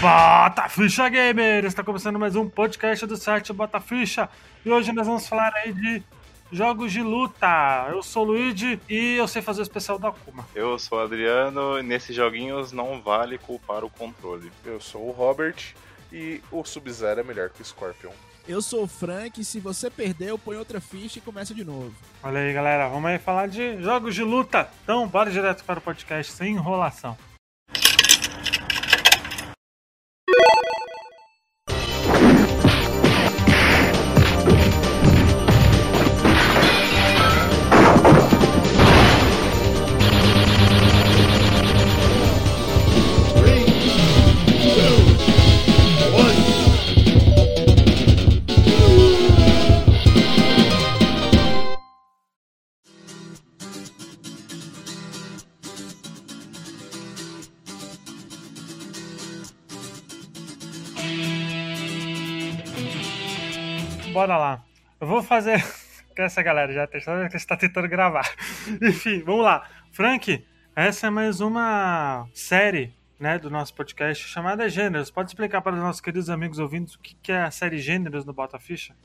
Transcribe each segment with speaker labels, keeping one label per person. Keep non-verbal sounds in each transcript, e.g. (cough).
Speaker 1: Bota Ficha Gamer! Está começando mais um podcast do site Bota Ficha e hoje nós vamos falar aí de jogos de luta. Eu sou o Luigi e eu sei fazer o especial do Akuma.
Speaker 2: Eu sou o Adriano e nesses joguinhos não vale culpar o controle.
Speaker 3: Eu sou o Robert e o Sub-Zero é melhor que o Scorpion.
Speaker 4: Eu sou o Frank, se você perdeu, põe outra ficha e começa de novo.
Speaker 1: Olha aí, galera, vamos aí falar de jogos de luta. Então, bora direto para o podcast sem enrolação. Bora lá. Eu vou fazer. (laughs) Essa galera já vez que está tentando gravar. (laughs) Enfim, vamos lá. Frank, essa é mais uma série né, do nosso podcast chamada Gêneros. Pode explicar para os nossos queridos amigos ouvintes o que é a série Gêneros no Bota Ficha?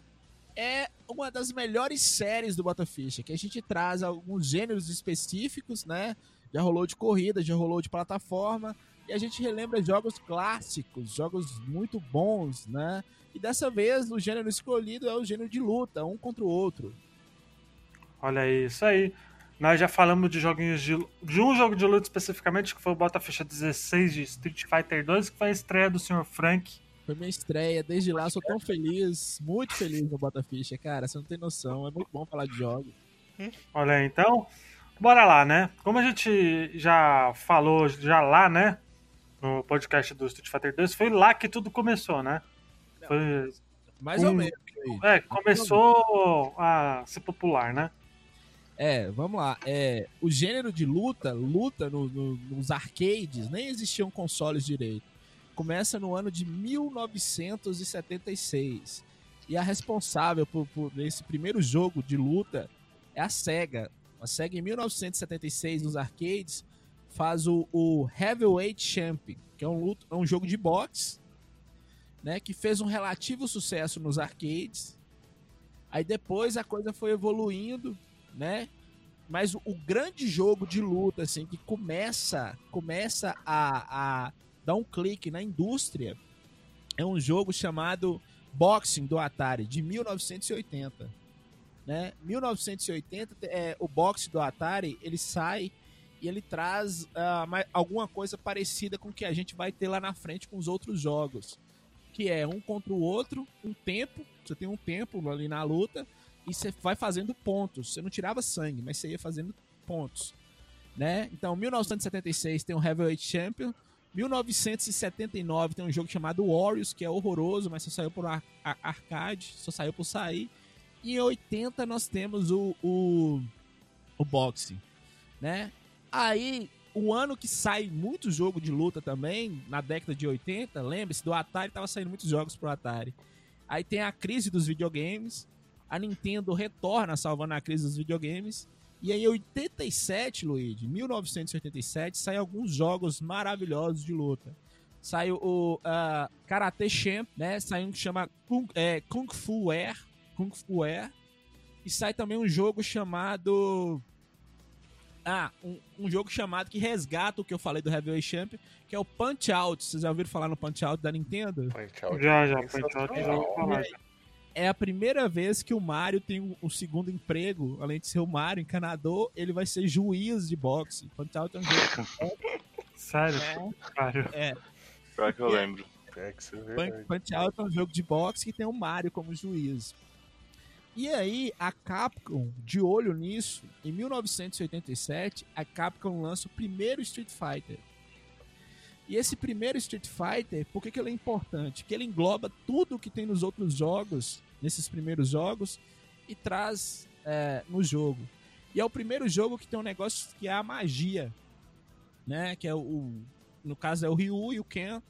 Speaker 4: É uma das melhores séries do Bota Ficha, que a gente traz alguns gêneros específicos, né? Já rolou de corrida, já rolou de plataforma, e a gente relembra jogos clássicos, jogos muito bons, né? E dessa vez o gênero escolhido é o gênero de luta, um contra o outro.
Speaker 1: Olha aí, isso aí. Nós já falamos de joguinhos de, de um jogo de luta especificamente, que foi o Bota Ficha 16 de Street Fighter 2, que foi a estreia do Sr. Frank.
Speaker 4: Foi minha estreia, desde lá sou tão feliz, muito feliz no Bota Ficha, cara, você não tem noção, é muito bom falar de jogos.
Speaker 1: Olha aí, então, bora lá, né? Como a gente já falou já lá, né? No podcast do Street Fighter 2, foi lá que tudo começou, né? Foi,
Speaker 4: Mais
Speaker 1: Um-
Speaker 4: ou menos. aí.
Speaker 1: é, começou a ser popular, né?
Speaker 4: É, vamos lá. É, o gênero de luta, luta no- no- nos arcades, nem existiam consoles direito. Começa no ano de 1976. E a responsável por, por esse primeiro jogo de luta é a SEGA. A SEGA, em 1976, nos arcades, faz o, o Heavyweight Champion, que é um, luto- é um jogo de boxe, né, que fez um relativo sucesso nos arcades. Aí depois a coisa foi evoluindo, né? Mas o, o grande jogo de luta, assim, que começa, começa a, a dar um clique na indústria, é um jogo chamado Boxing do Atari, de 1980. Né? 1980, é, o Boxing do Atari, ele sai e ele traz ma- alguma coisa parecida com o que a gente vai ter lá na frente com os outros jogos. Que é um contra o outro, um tempo, você tem um tempo ali na luta, e você vai fazendo pontos. Você não tirava sangue, mas você ia fazendo pontos. Né? Então, 1976 tem o Heavyweight Champion. 1979 tem um jogo chamado Warriors, que é horroroso, mas só saiu por ar- ar- arcade, só saiu por sair. E em 80 nós temos o, o, o boxing, né? Aí, o ano que sai muito jogo de luta também, na década de 80, lembre-se, do Atari tava saindo muitos jogos pro Atari. Aí tem a crise dos videogames, a Nintendo retorna salvando a crise dos videogames. E aí, em 87, Luigi, 1987, saem alguns jogos maravilhosos de luta. Saiu o ah, Karate Champ, né? Saiu um que chama Kung, é, Kung Fu Air. Kung Fu Air. E sai também um jogo chamado. Ah, um, um jogo chamado que resgata o que eu falei do Heavyweight Champion, que é o Punch Out. Vocês já ouviram falar no Punch Out da Nintendo?
Speaker 3: Punch Out
Speaker 1: Já,
Speaker 3: é
Speaker 1: já, Punch Out, já ouvi falar. já.
Speaker 4: é a primeira vez que o Mario tem um, um segundo emprego, além de ser o Mario encanador, ele vai ser juiz de boxe. Punch Out é um jogo. (laughs)
Speaker 1: Sério, cara.
Speaker 4: É,
Speaker 2: Pior que eu lembro.
Speaker 3: É é.
Speaker 4: Punch Out é um jogo de boxe que tem o Mario como juiz. E aí, a Capcom, de olho nisso, em 1987, a Capcom lança o primeiro Street Fighter. E esse primeiro Street Fighter, por que, que ele é importante? Porque ele engloba tudo que tem nos outros jogos, nesses primeiros jogos, e traz é, no jogo. E é o primeiro jogo que tem um negócio que é a magia, né? Que é o, no caso é o Ryu e o Ken,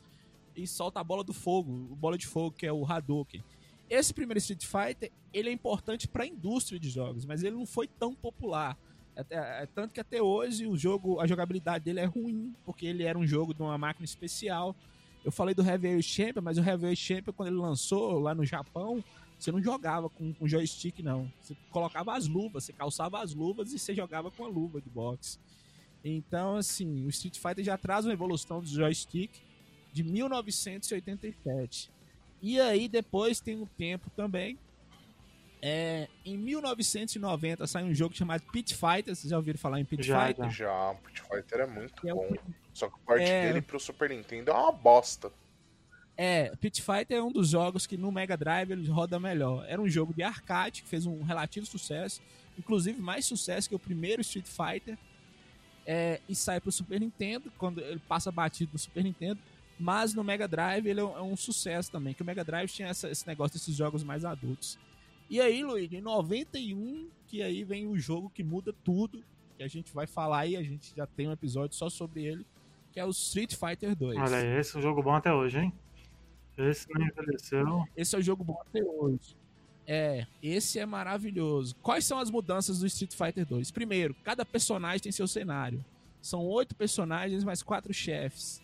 Speaker 4: e solta a bola do fogo, o bola de fogo, que é o Hadouken. Esse primeiro Street Fighter, ele é importante para a indústria de jogos, mas ele não foi tão popular. Até- é, tanto que até hoje o jogo, a jogabilidade dele é ruim, porque ele era um jogo de uma máquina especial. Eu falei do Heavyweight Champion, mas o Heavyweight Champion, quando ele lançou lá no Japão, você não jogava com, com joystick, não. Você colocava as luvas, você calçava as luvas e você jogava com a luva de boxe. Então, assim, o Street Fighter já traz uma evolução do joystick de 1987. E aí, depois tem um tempo também. É, em 1990 sai um jogo chamado Pit Fighter. Vocês já ouviram falar em Pit
Speaker 1: Já,
Speaker 4: Fighter?
Speaker 1: já.
Speaker 3: Pit Fighter é muito
Speaker 4: é o
Speaker 3: bom. Só que parte
Speaker 4: É.
Speaker 3: dele pro Super Nintendo é uma bosta.
Speaker 4: É, Pit Fighter é um dos jogos que no Mega Drive ele roda melhor. Era um jogo de arcade que fez um relativo sucesso, inclusive mais sucesso que o primeiro Street Fighter. É, e sai pro Super Nintendo, quando ele passa batido no Super Nintendo. Mas no Mega Drive ele é um, é um sucesso também, que o Mega Drive tinha essa- esse negócio desses jogos mais adultos. E aí, Luigi, em 91, que aí vem o jogo que muda tudo, que a gente vai falar aí, a gente já tem um episódio só sobre ele, que é o Street Fighter 2.
Speaker 1: Olha esse é um jogo bom até hoje, hein? Esse não envelheceu.
Speaker 4: Esse é o jogo bom até hoje. É, esse é maravilhoso. Quais são as mudanças do Street Fighter 2? Primeiro, cada personagem tem seu cenário. São oito personagens mais quatro chefes.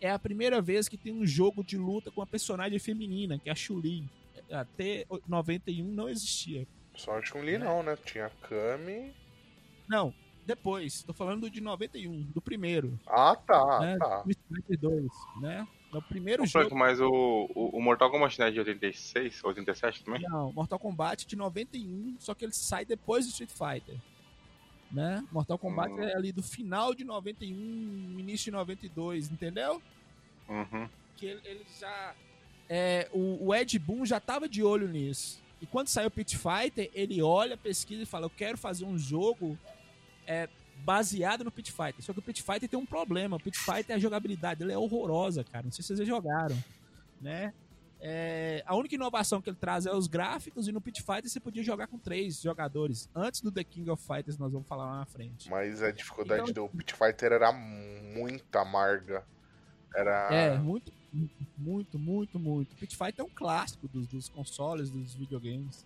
Speaker 4: É a primeira vez que tem um jogo de luta com uma personagem feminina, que é a Chun-Li. Até 91 não existia.
Speaker 3: Só a Chun-Li não, né? Tinha a Kami.
Speaker 4: Não, depois. Tô falando do de 91, do primeiro.
Speaker 3: Ah, tá,
Speaker 4: né?
Speaker 3: tá.
Speaker 4: Do Street Fighter 2, né? No primeiro
Speaker 2: Ô, Frank,
Speaker 4: jogo.
Speaker 2: mas o, o, o Mortal Kombat é de 86, 87 também?
Speaker 4: Não, Mortal Kombat de 91, só que ele sai depois do Street Fighter. Né? Mortal Kombat
Speaker 2: Hum.
Speaker 4: é ali do final de 91, início de 92, entendeu?
Speaker 2: Uhum.
Speaker 4: Que ele, ele já. é, o, o Ed Boon já tava de olho nisso. E quando saiu o Pit Fighter, ele olha, pesquisa e fala: Eu quero fazer um jogo é, baseado no Pit Fighter. Só que o Pit Fighter tem um problema. O Pit Fighter, a jogabilidade dele é horrorosa, cara. Não sei se vocês já jogaram. Né? É, a única inovação que ele traz é os gráficos, e no Pit Fighter você podia jogar com três jogadores. Antes do The King of Fighters, nós vamos falar lá na frente.
Speaker 3: Mas a dificuldade
Speaker 4: Então-
Speaker 3: do Pit Fighter era muito amarga. Era.
Speaker 4: É, muito, muito, muito, muito. Pit Fighter é um clássico dos, dos consoles, dos videogames.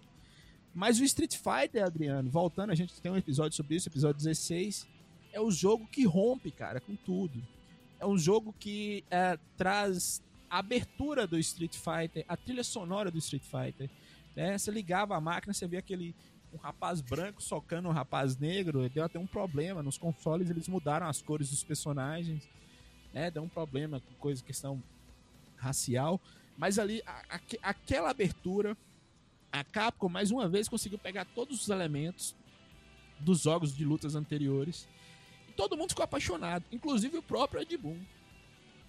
Speaker 4: Mas o Street Fighter, Adriano, voltando, a gente tem um episódio sobre isso, episódio 16, é o jogo que rompe, cara, com tudo. É um jogo que é, traz a abertura do Street Fighter, a trilha sonora do Street Fighter. Né? Você ligava a máquina, você via aquele um rapaz branco socando um rapaz negro, deu até um problema. Nos consoles eles mudaram as cores dos personagens né? Deu um problema com coisa, questão racial. Mas ali, a- aque- aquela abertura, a Capcom mais uma vez conseguiu pegar todos os elementos dos jogos de lutas anteriores. E todo mundo ficou apaixonado, inclusive o próprio Ed Boon,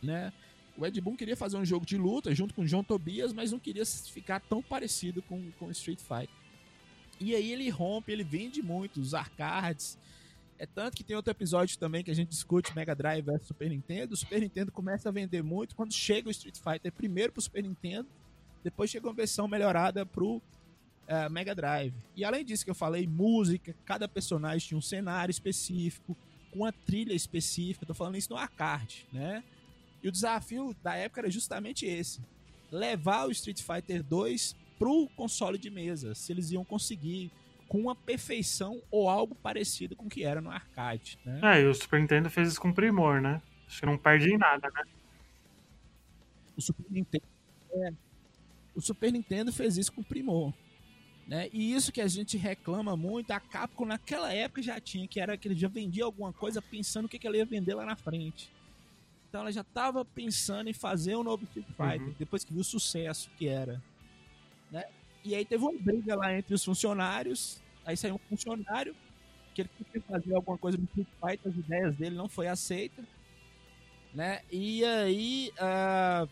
Speaker 4: né? O Ed Boon queria fazer um jogo de luta junto com o John Tobias, mas não queria ficar tão parecido com, com Street Fighter. E aí ele rompe, ele vende muito os arcades, é tanto que tem outro episódio também que a gente discute Mega Drive versus Super Nintendo. O Super Nintendo começa a vender muito quando chega o Street Fighter primeiro pro Super Nintendo, depois chega uma versão melhorada pro eh, Mega Drive. E além disso que eu falei, música, cada personagem tinha um cenário específico, com uma trilha específica. Tô falando isso no arcade, né? E o desafio da época era justamente esse: levar o Street Fighter 2 pro console de mesa, se eles iam conseguir com uma perfeição ou algo parecido com o que era no arcade, né?
Speaker 1: É, e o Super Nintendo fez isso com primor, né? Acho que não perde em nada, né?
Speaker 4: O Super Nintendo, é, o Super Nintendo fez isso com primor, né? E isso que a gente reclama muito, a Capcom naquela época já tinha, que era que ele já vendia alguma coisa pensando o que, que ela ia vender lá na frente. Então ela já estava pensando em fazer um novo Street Fighter,
Speaker 1: Uhum.
Speaker 4: depois que viu o sucesso que era, né? E aí teve uma briga lá entre os funcionários, aí saiu um funcionário que ele queria fazer alguma coisa no Street Fighter, as ideias dele não foi aceita, né? E aí ah,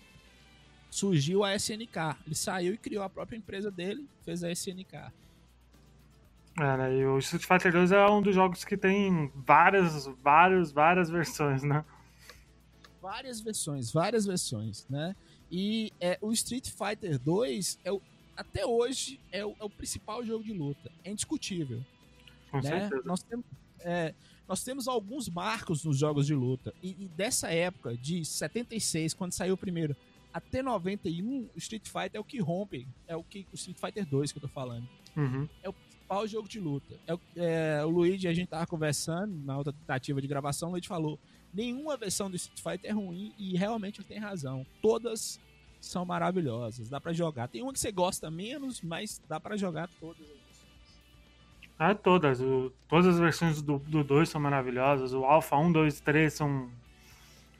Speaker 4: surgiu a SNK. Ele saiu e criou a própria empresa dele, fez a SNK.
Speaker 1: É, né? E o Street Fighter 2 é um dos jogos que tem várias, várias, várias versões, né?
Speaker 4: Várias versões, várias versões, né? E é, o Street Fighter 2 é o, até hoje é o, é o principal jogo de luta, é indiscutível.
Speaker 1: Com
Speaker 4: né?
Speaker 1: certeza.
Speaker 4: Nós temos, é, nós temos alguns marcos nos jogos de luta. E, e dessa época, de 76, quando saiu o primeiro, até 91, o Street Fighter é o que rompe. É o que o Street Fighter 2 que eu tô falando.
Speaker 1: Uhum.
Speaker 4: Principal jogo de luta. É, o- é, o Luigi, a gente tava conversando na outra tentativa de gravação, o Luigi falou: nenhuma versão do Street Fighter é ruim e realmente ele tem razão. Todas são maravilhosas. Dá pra jogar. Tem uma que você gosta menos, mas dá pra jogar todas. as versões.
Speaker 1: Ah, todas. O- todas as versões do 2 são maravilhosas. O Alpha 1, 2 e 3 são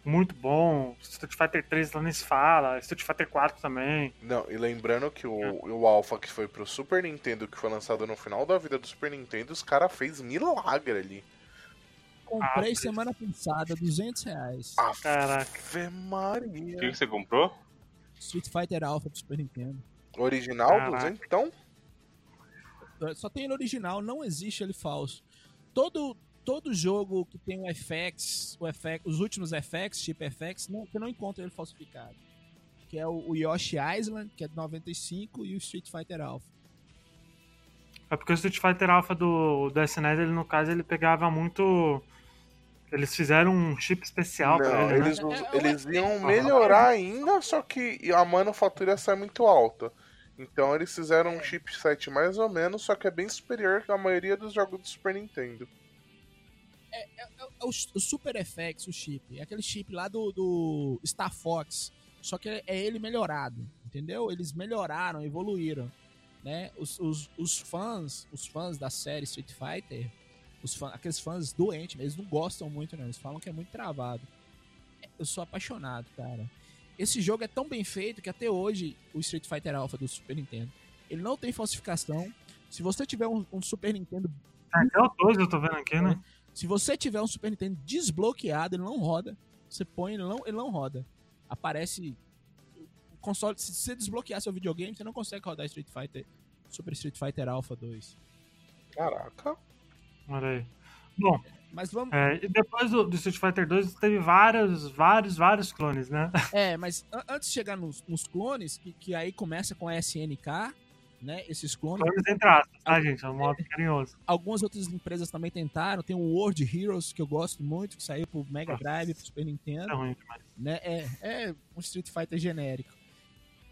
Speaker 1: muito bons. Street Fighter 3 lá nem se fala. Street Fighter 4 também.
Speaker 3: Não, e lembrando que o, o Alpha que foi pro Super Nintendo, que foi lançado no final da vida do Super Nintendo, os cara fez milagre ali.
Speaker 4: Comprei
Speaker 1: Ah,
Speaker 4: semana passada, 200 reais.
Speaker 1: Caraca.
Speaker 3: Ave
Speaker 2: O
Speaker 3: Maria.
Speaker 2: que, que você comprou?
Speaker 4: Street Fighter Alpha do Super Nintendo.
Speaker 3: Original,
Speaker 1: Caraca.
Speaker 3: 200 então?
Speaker 4: Só tem ele original, não existe ele falso. Todo, todo jogo que tem o FX, o FX, os últimos FX, chip FX, não, você não encontra ele falsificado. Que é o, o Yoshi Island, que é de 95, e o Street Fighter Alpha.
Speaker 1: É porque o Street Fighter Alpha do, do SNES, ele, no caso, ele pegava muito. Eles fizeram um chip especial pra
Speaker 3: Não,
Speaker 1: ele, né?
Speaker 3: eles,
Speaker 4: É, é,
Speaker 3: eles
Speaker 4: é,
Speaker 3: iam
Speaker 4: é,
Speaker 3: melhorar ainda, só que a manufatura sai muito alta. Então eles fizeram um chipset mais ou menos, só que é bem superior que a maioria dos jogos do Super Nintendo.
Speaker 4: É o, o Super FX, o chip. É aquele chip lá do, do Star Fox. Só que é, é ele melhorado, entendeu? Eles melhoraram, evoluíram. Né? Os, os, os fãs, os fãs da série Street Fighter, os fã, aqueles fãs doentes, eles não gostam muito, não. Eles falam que é muito travado. Eu sou apaixonado, cara. Esse jogo é tão bem feito que até hoje o Street Fighter Alpha do Super Nintendo, ele não tem falsificação. Se você tiver um, um Super Nintendo
Speaker 1: Até o 2 eu tô vendo aqui, né?
Speaker 4: se você tiver um Super Nintendo desbloqueado, ele não roda. Você põe, ele não, ele não roda. Aparece. O console, se você desbloquear seu videogame, você não consegue rodar Street Fighter, Super Street Fighter Alpha 2.
Speaker 3: Caraca.
Speaker 1: Olha aí. Bom,
Speaker 4: Mas vamos.
Speaker 1: é, e depois do, do Street Fighter 2 teve vários, vários, vários clones, né? (laughs)
Speaker 4: É, mas an- antes de chegar nos, nos clones, que, que aí começa com a SNK, né? Esses clones.
Speaker 1: Clones entre aspas, tá, gente? É um modo carinhoso.
Speaker 4: Algumas outras empresas também tentaram. Tem o World Heroes, que eu gosto muito, que saiu pro Mega Drive, pro Super Nintendo.
Speaker 1: É ruim demais.
Speaker 4: né? É, é um Street Fighter genérico.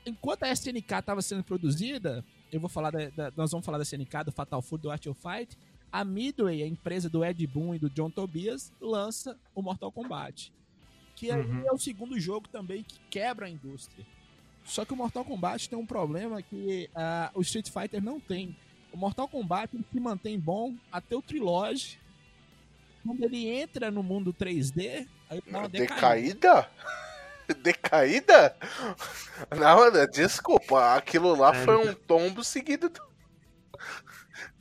Speaker 4: Enquanto a SNK estava sendo produzida, eu vou falar da, da- nós vamos falar da SNK, do Fatal Fury, do Art of Fight. A Midway, a empresa do Ed Boon e do John Tobias, lança o Mortal Kombat. Que aí
Speaker 1: Uhum.
Speaker 4: é o segundo jogo também que quebra a indústria. Só que o Mortal Kombat tem um problema que ah, o Street Fighter não tem. O Mortal Kombat ele se mantém bom até o Trilogy. Quando ele entra no mundo 3D, aí dá uma decaída. (laughs)
Speaker 3: Decaída? Decaída? (laughs) Não, né, desculpa, aquilo lá
Speaker 1: Sério?
Speaker 3: foi um tombo seguido do-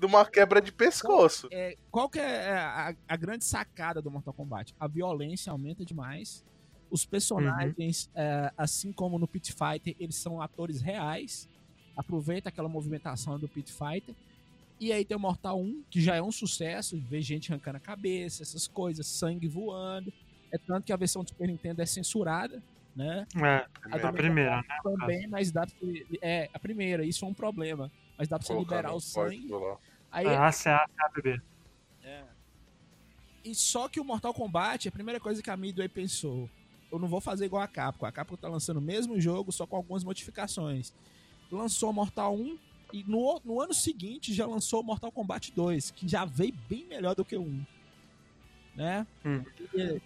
Speaker 3: de uma quebra de pescoço.
Speaker 4: é, qual que é a, a grande sacada do Mortal Kombat? A violência aumenta demais. Os personagens, é, assim como no Pit Fighter, eles são atores reais. Aproveita aquela movimentação do Pit Fighter. E aí tem o Mortal 1, que já é um sucesso, ver gente arrancando a cabeça, essas coisas, sangue voando. É tanto que a versão do Super Nintendo é censurada, né?
Speaker 1: É,
Speaker 4: A
Speaker 1: a primeira, né?
Speaker 4: Também, mas dá pra você, É, a primeira, isso é um problema. Mas dá pra você
Speaker 3: Colocando
Speaker 4: liberar o sangue.
Speaker 3: lá.
Speaker 4: Aí,
Speaker 1: É ACA, ABB.
Speaker 4: E só que o Mortal Kombat, a primeira coisa que a Midway pensou, eu não vou fazer igual a Capcom. A Capcom tá lançando o mesmo jogo, só com algumas modificações. Lançou o Mortal 1 e no, no ano seguinte já lançou o Mortal Kombat 2, que já veio bem melhor do que o 1. Né?
Speaker 1: Hum.
Speaker 4: E-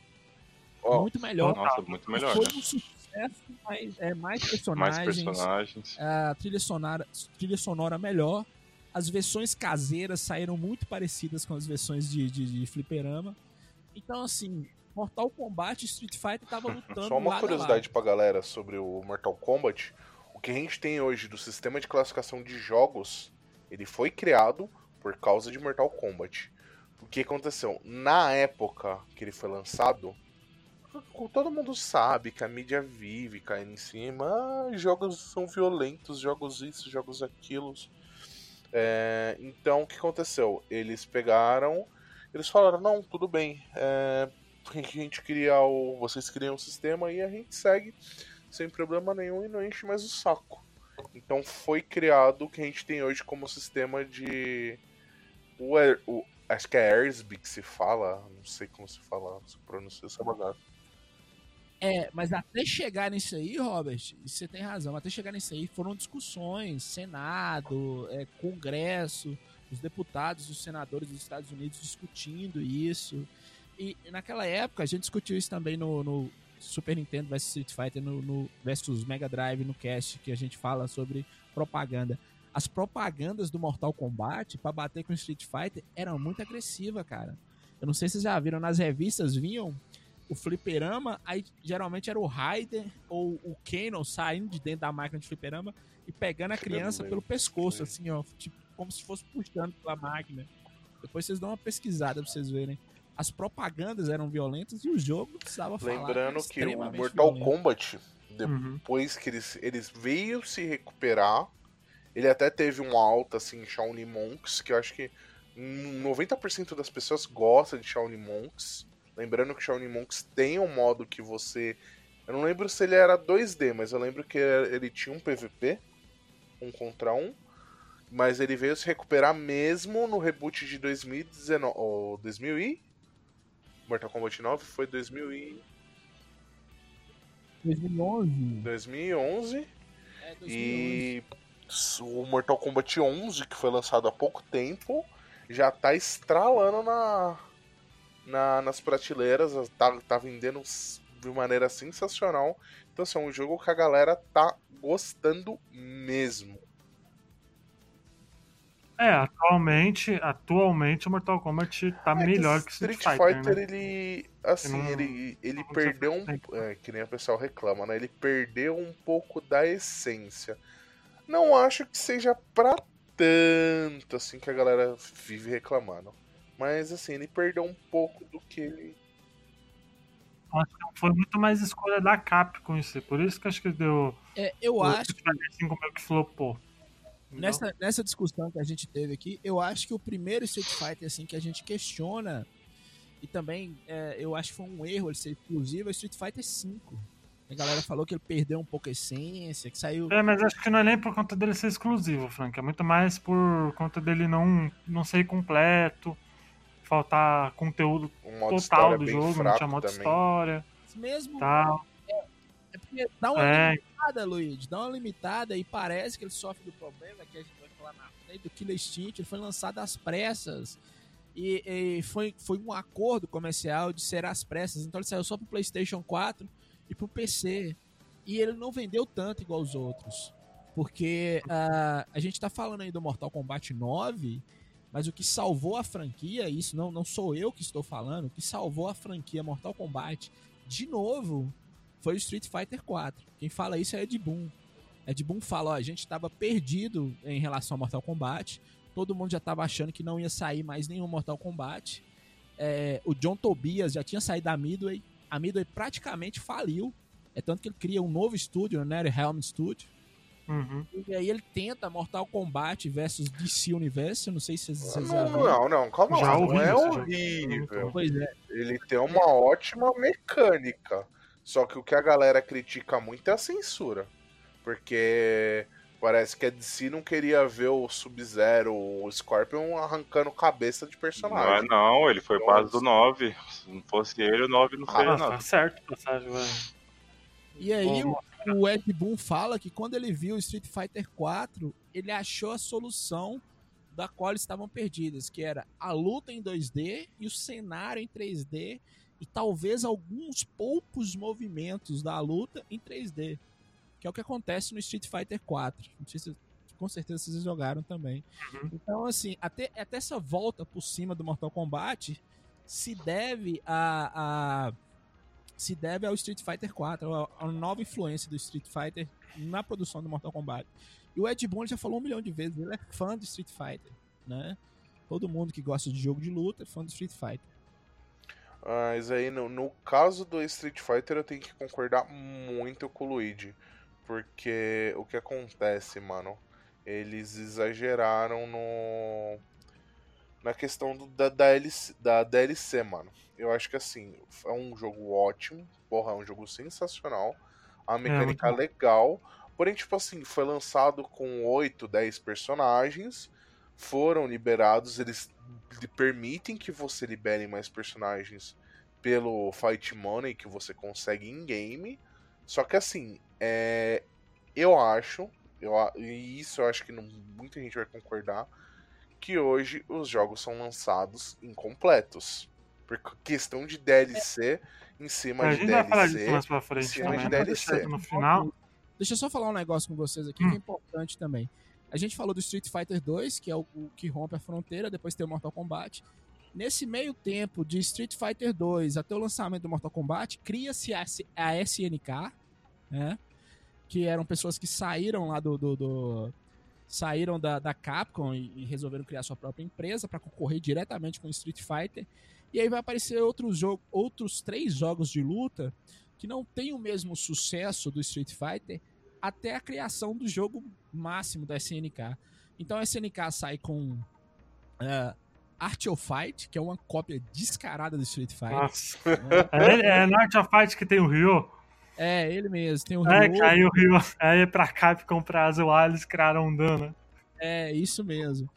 Speaker 4: muito melhor.
Speaker 2: Nossa, muito melhor,
Speaker 4: Foi
Speaker 2: né?
Speaker 4: um sucesso, mas é mais
Speaker 2: Mais
Speaker 4: personagens,
Speaker 2: personagens.
Speaker 4: a trilha sonora, trilha sonora melhor. As versões caseiras saíram muito parecidas com as versões de, de, de fliperama. Então, assim, Mortal Kombat e Street Fighter tava (laughs) lutando
Speaker 3: Só uma curiosidade pra galera sobre o Mortal Kombat. O que a gente tem hoje do sistema de classificação de jogos, ele foi criado por causa de Mortal Kombat. O que aconteceu? Na época que ele foi lançado, todo mundo sabe que a mídia vive caindo em cima. Ah, jogos são violentos, jogos isso, jogos aquilo. É, então, o que aconteceu? Eles pegaram, eles falaram, não, tudo bem, é, a gente cria o. Vocês criam o sistema e a gente segue sem problema nenhum e não enche mais o saco. Então foi criado o que a gente tem hoje como sistema de. O, o Acho que é Ersby que se fala. Não sei como se fala. Se pronuncia essa bagaça.
Speaker 4: É, mas até chegar nisso aí, Robert, você tem razão, até chegar nisso aí foram discussões, Senado, é, Congresso, os deputados, os senadores dos Estados Unidos discutindo isso. E naquela época a gente discutiu isso também no, no Super Nintendo vs Street Fighter no, no versus Mega Drive no cast que a gente fala sobre propaganda. As propagandas do Mortal Kombat pra bater com Street Fighter eram muito agressivas, cara. Eu não sei se vocês já viram, nas revistas vinham o fliperama, aí geralmente era o Raiden ou o Kano saindo de dentro da máquina de fliperama e pegando a criança pelo pescoço,
Speaker 3: Sim.
Speaker 4: assim, ó, tipo, como se fosse puxando pela máquina. Depois vocês dão uma pesquisada pra vocês verem. As propagandas eram violentas e o jogo precisava falar.
Speaker 3: Lembrando que o Mortal
Speaker 4: violento.
Speaker 3: Kombat,
Speaker 1: Uhum.
Speaker 3: depois que eles, eles veio se recuperar, ele até teve um alta assim em Shaolin Monks, que eu acho que hum, 90% das pessoas gostam de Shaolin Monks. Lembrando que Shaolin Monks tem um modo que você. Eu não lembro se ele era 2D, mas eu lembro que ele tinha um PVP, um contra um. Mas ele veio se recuperar mesmo no reboot de 2019. Ou 2000 e. Mortal Kombat 9 foi 2000 e
Speaker 4: 2011.
Speaker 3: 2011.
Speaker 4: É, 2011.
Speaker 3: E o Mortal Kombat 11, que foi lançado há pouco tempo, já tá estralando na, na- nas prateleiras, tá, tá vendendo de maneira sensacional. Então, assim, é um jogo que a galera tá gostando mesmo.
Speaker 1: É, atualmente, atualmente o Mortal Kombat tá
Speaker 3: É que
Speaker 1: melhor que Street Fighter, né?
Speaker 3: ele, assim,
Speaker 1: não-
Speaker 3: ele, ele
Speaker 1: não
Speaker 3: perdeu um. É, que nem o pessoal reclama, né? Ele perdeu um pouco da essência. Não acho que seja pra tanto assim que a galera vive reclamando. Mas assim, ele perdeu um pouco do que ele.
Speaker 1: Acho que foi muito mais escolha da Capcom isso. Por isso que acho que deu.
Speaker 4: É, eu
Speaker 1: o
Speaker 4: acho
Speaker 1: Fighter 5 meio que flopou.
Speaker 4: Nessa, nessa discussão que a gente teve aqui, eu acho que o primeiro Street Fighter assim, que a gente questiona, e também é, eu acho que foi um erro ele ser exclusivo, é o Street Fighter V. A galera falou que ele perdeu um pouco a essência, que saiu.
Speaker 1: É, mas acho que não é nem por conta dele ser exclusivo, Frank. É muito mais por conta dele não, não ser completo, faltar conteúdo
Speaker 3: Um modo
Speaker 1: total do jogo, não tinha modo
Speaker 3: também.
Speaker 1: história
Speaker 4: Mesmo.
Speaker 1: tal.
Speaker 4: É porque dá uma
Speaker 1: É,
Speaker 4: limitada, Luigi. Dá uma limitada e parece que ele sofre do problema que a gente vai falar na frente do Killer Instinct. Ele foi lançado às pressas. E, e foi, foi um acordo comercial de ser às pressas. Então ele saiu só pro PlayStation 4 e pro PC. E ele não vendeu tanto igual os outros. Porque ah, a gente tá falando aí do Mortal Kombat 9, mas o que salvou a franquia, isso não, não sou eu que estou falando, o que salvou a franquia Mortal Kombat de novo foi o Street Fighter 4. Quem fala isso é Ed Boon. Ed Boon fala, ó, a gente tava perdido em relação ao Mortal Kombat. Todo mundo já tava achando que não ia sair mais nenhum Mortal Kombat. É, o John Tobias já tinha saído da Midway. A Midway praticamente faliu. É tanto que ele cria um novo estúdio, né? o Helm Studio.
Speaker 1: Uhum.
Speaker 4: E aí ele tenta Mortal Kombat versus DC Universe. Eu não sei se vocês,
Speaker 3: Não, não, não, calma
Speaker 1: Já
Speaker 3: lá. Não é
Speaker 1: já.
Speaker 3: horrível.
Speaker 4: Pois é.
Speaker 3: Ele tem uma ótima mecânica. Só que o que a galera critica muito é a censura. Porque parece que a DC não queria ver o Sub-Zero, o Scorpion arrancando cabeça de
Speaker 2: Não é
Speaker 3: personagem.
Speaker 2: não, ele foi base do 9. Se não fosse ele, o 9 não
Speaker 3: Ah,
Speaker 2: seria
Speaker 1: Ah,
Speaker 2: nada.
Speaker 1: tá certo, passagem, velho.
Speaker 4: E aí o, o Ed Boon fala que quando ele viu o Street Fighter 4, ele achou a solução da qual estavam perdidas, que era a luta em 2D e o cenário em 3D e talvez alguns poucos movimentos da luta em 3D, que é o que acontece no Street Fighter 4. Não sei se com certeza vocês jogaram também.
Speaker 1: Uhum.
Speaker 4: Então assim, até, até essa volta por cima do Mortal Kombat se deve a, a se deve ao Street Fighter 4, a, nova influência do Street Fighter na produção do Mortal Kombat. E o Ed Boon já falou um milhão de vezes, ele é fã do Street Fighter, né? Todo mundo que gosta de jogo de luta é fã do Street Fighter.
Speaker 3: Mas aí, no, no caso do Street Fighter, eu tenho que concordar muito com o Luigi. Porque o que acontece, mano? Eles exageraram no. Na questão do, da, da, LC, da DLC, mano. Eu acho que assim, é um jogo ótimo. Porra, é um jogo sensacional. A mecânica
Speaker 1: muito bom.
Speaker 3: legal. Porém, tipo assim, foi lançado com 8, 10 personagens. Foram liberados, eles permitem que você libere mais personagens pelo Fight Money que você consegue em game. Só que assim, é, eu acho, eu, e isso eu acho que não, muita gente vai concordar, que hoje os jogos são lançados incompletos. Por questão de DLC em cima de
Speaker 1: gente vai falar disso
Speaker 3: DLC.
Speaker 1: mais pra frente
Speaker 3: cima
Speaker 1: também.
Speaker 3: de
Speaker 1: né?
Speaker 3: DLC.
Speaker 1: Deixa No final.
Speaker 4: Deixa eu só falar um negócio com vocês aqui
Speaker 1: Hum.
Speaker 4: que é importante também. A gente falou do Street Fighter 2, que é o, o que rompe a fronteira, depois tem o Mortal Kombat. Nesse meio tempo de Street Fighter 2 até o lançamento do Mortal Kombat, cria-se a, a SNK, né? Que eram pessoas que saíram lá do. do- do- saíram da, da Capcom e, e resolveram criar sua própria empresa para concorrer diretamente com o Street Fighter. E aí vai aparecer outros, outros três jogos de luta que não tem o mesmo sucesso do Street Fighter até a criação do jogo máximo da SNK. Então a SNK sai com é, Art of Fight, que é uma cópia descarada do Street Fighter.
Speaker 1: Nossa.
Speaker 4: né?
Speaker 1: É, ele- é no Art of Fight que tem o Ryo.
Speaker 4: É, ele mesmo. Tem o
Speaker 1: É,
Speaker 4: Ryo,
Speaker 1: que aí o Ryo aí pra Capcom pra zoar, eles criaram um dano.
Speaker 4: É, isso mesmo.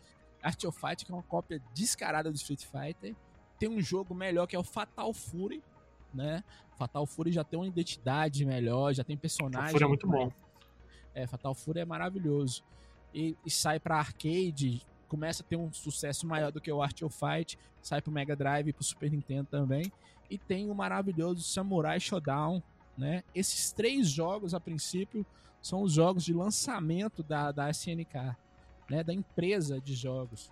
Speaker 4: Art of Fight, que é uma cópia descarada do Street Fighter. Tem um jogo melhor que é o Fatal Fury, né? Fatal Fury já tem uma identidade melhor, já tem personagem.
Speaker 1: Fúria é muito bom.
Speaker 4: É, Fatal Fury é maravilhoso. E, e sai pra arcade, começa a ter um sucesso maior do que o Art of Fight, sai pro Mega Drive e pro Super Nintendo também. E tem o maravilhoso Samurai Shodown, né? Esses três jogos, a princípio, são os jogos de lançamento da, da SNK, né? Da empresa de jogos.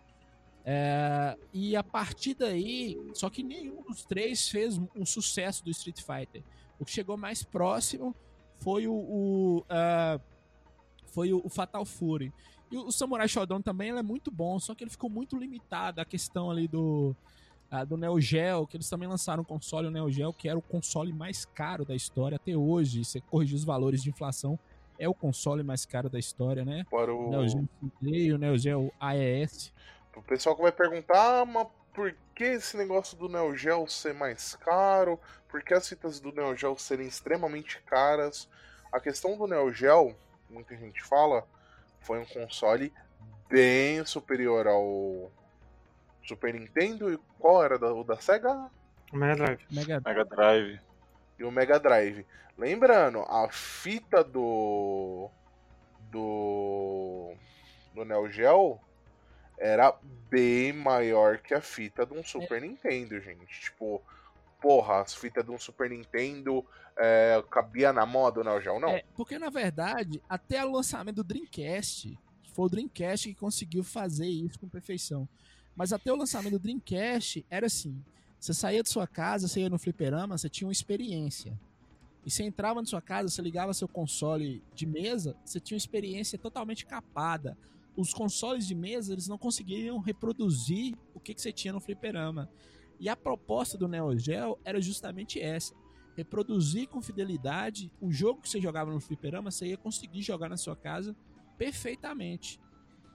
Speaker 4: É, e a partir daí, só que nenhum dos três fez um sucesso do Street Fighter. O que chegou mais próximo foi o, o, ah, foi o, o Fatal Fury. E o, o Samurai Shodown também é muito bom, só que ele ficou muito limitado à questão ali do ah, do Neo Geo, que eles também lançaram um console, o Neo Geo, que era o console mais caro da história até hoje. Se corrigir os valores de inflação, é o console mais caro da história, né?
Speaker 3: Para
Speaker 4: O Neo Geo o Neo Geo AES.
Speaker 3: O pessoal que vai perguntar, ah, mas por que esse negócio do Neo Geo ser mais caro? Por que as fitas do Neo Geo serem extremamente caras? A questão do Neo Geo, muita gente fala, foi um console bem superior ao Super Nintendo. E qual era da- o da Sega?
Speaker 1: O Mega Drive.
Speaker 4: Mega
Speaker 2: Mega Drive.
Speaker 3: e o Mega Drive. Lembrando, a fita do do do Neo Geo era bem maior que a fita de um Super Nintendo, gente. Tipo, porra, as fitas de um Super Nintendo é, cabia na moda do Neo Geo, não?
Speaker 4: É, porque na verdade, até o lançamento do Dreamcast, foi o Dreamcast que conseguiu fazer isso com perfeição. Mas até o lançamento do Dreamcast era assim: você saía de sua casa, você ia no fliperama, você tinha uma experiência. E você entrava na sua casa, você ligava seu console de mesa, você tinha uma experiência totalmente capada. Os consoles de mesa, eles não conseguiriam reproduzir o que, que você tinha no fliperama. E a proposta do Neo Geo era justamente essa reproduzir com fidelidade o jogo que você jogava no fliperama, você ia conseguir jogar na sua casa perfeitamente.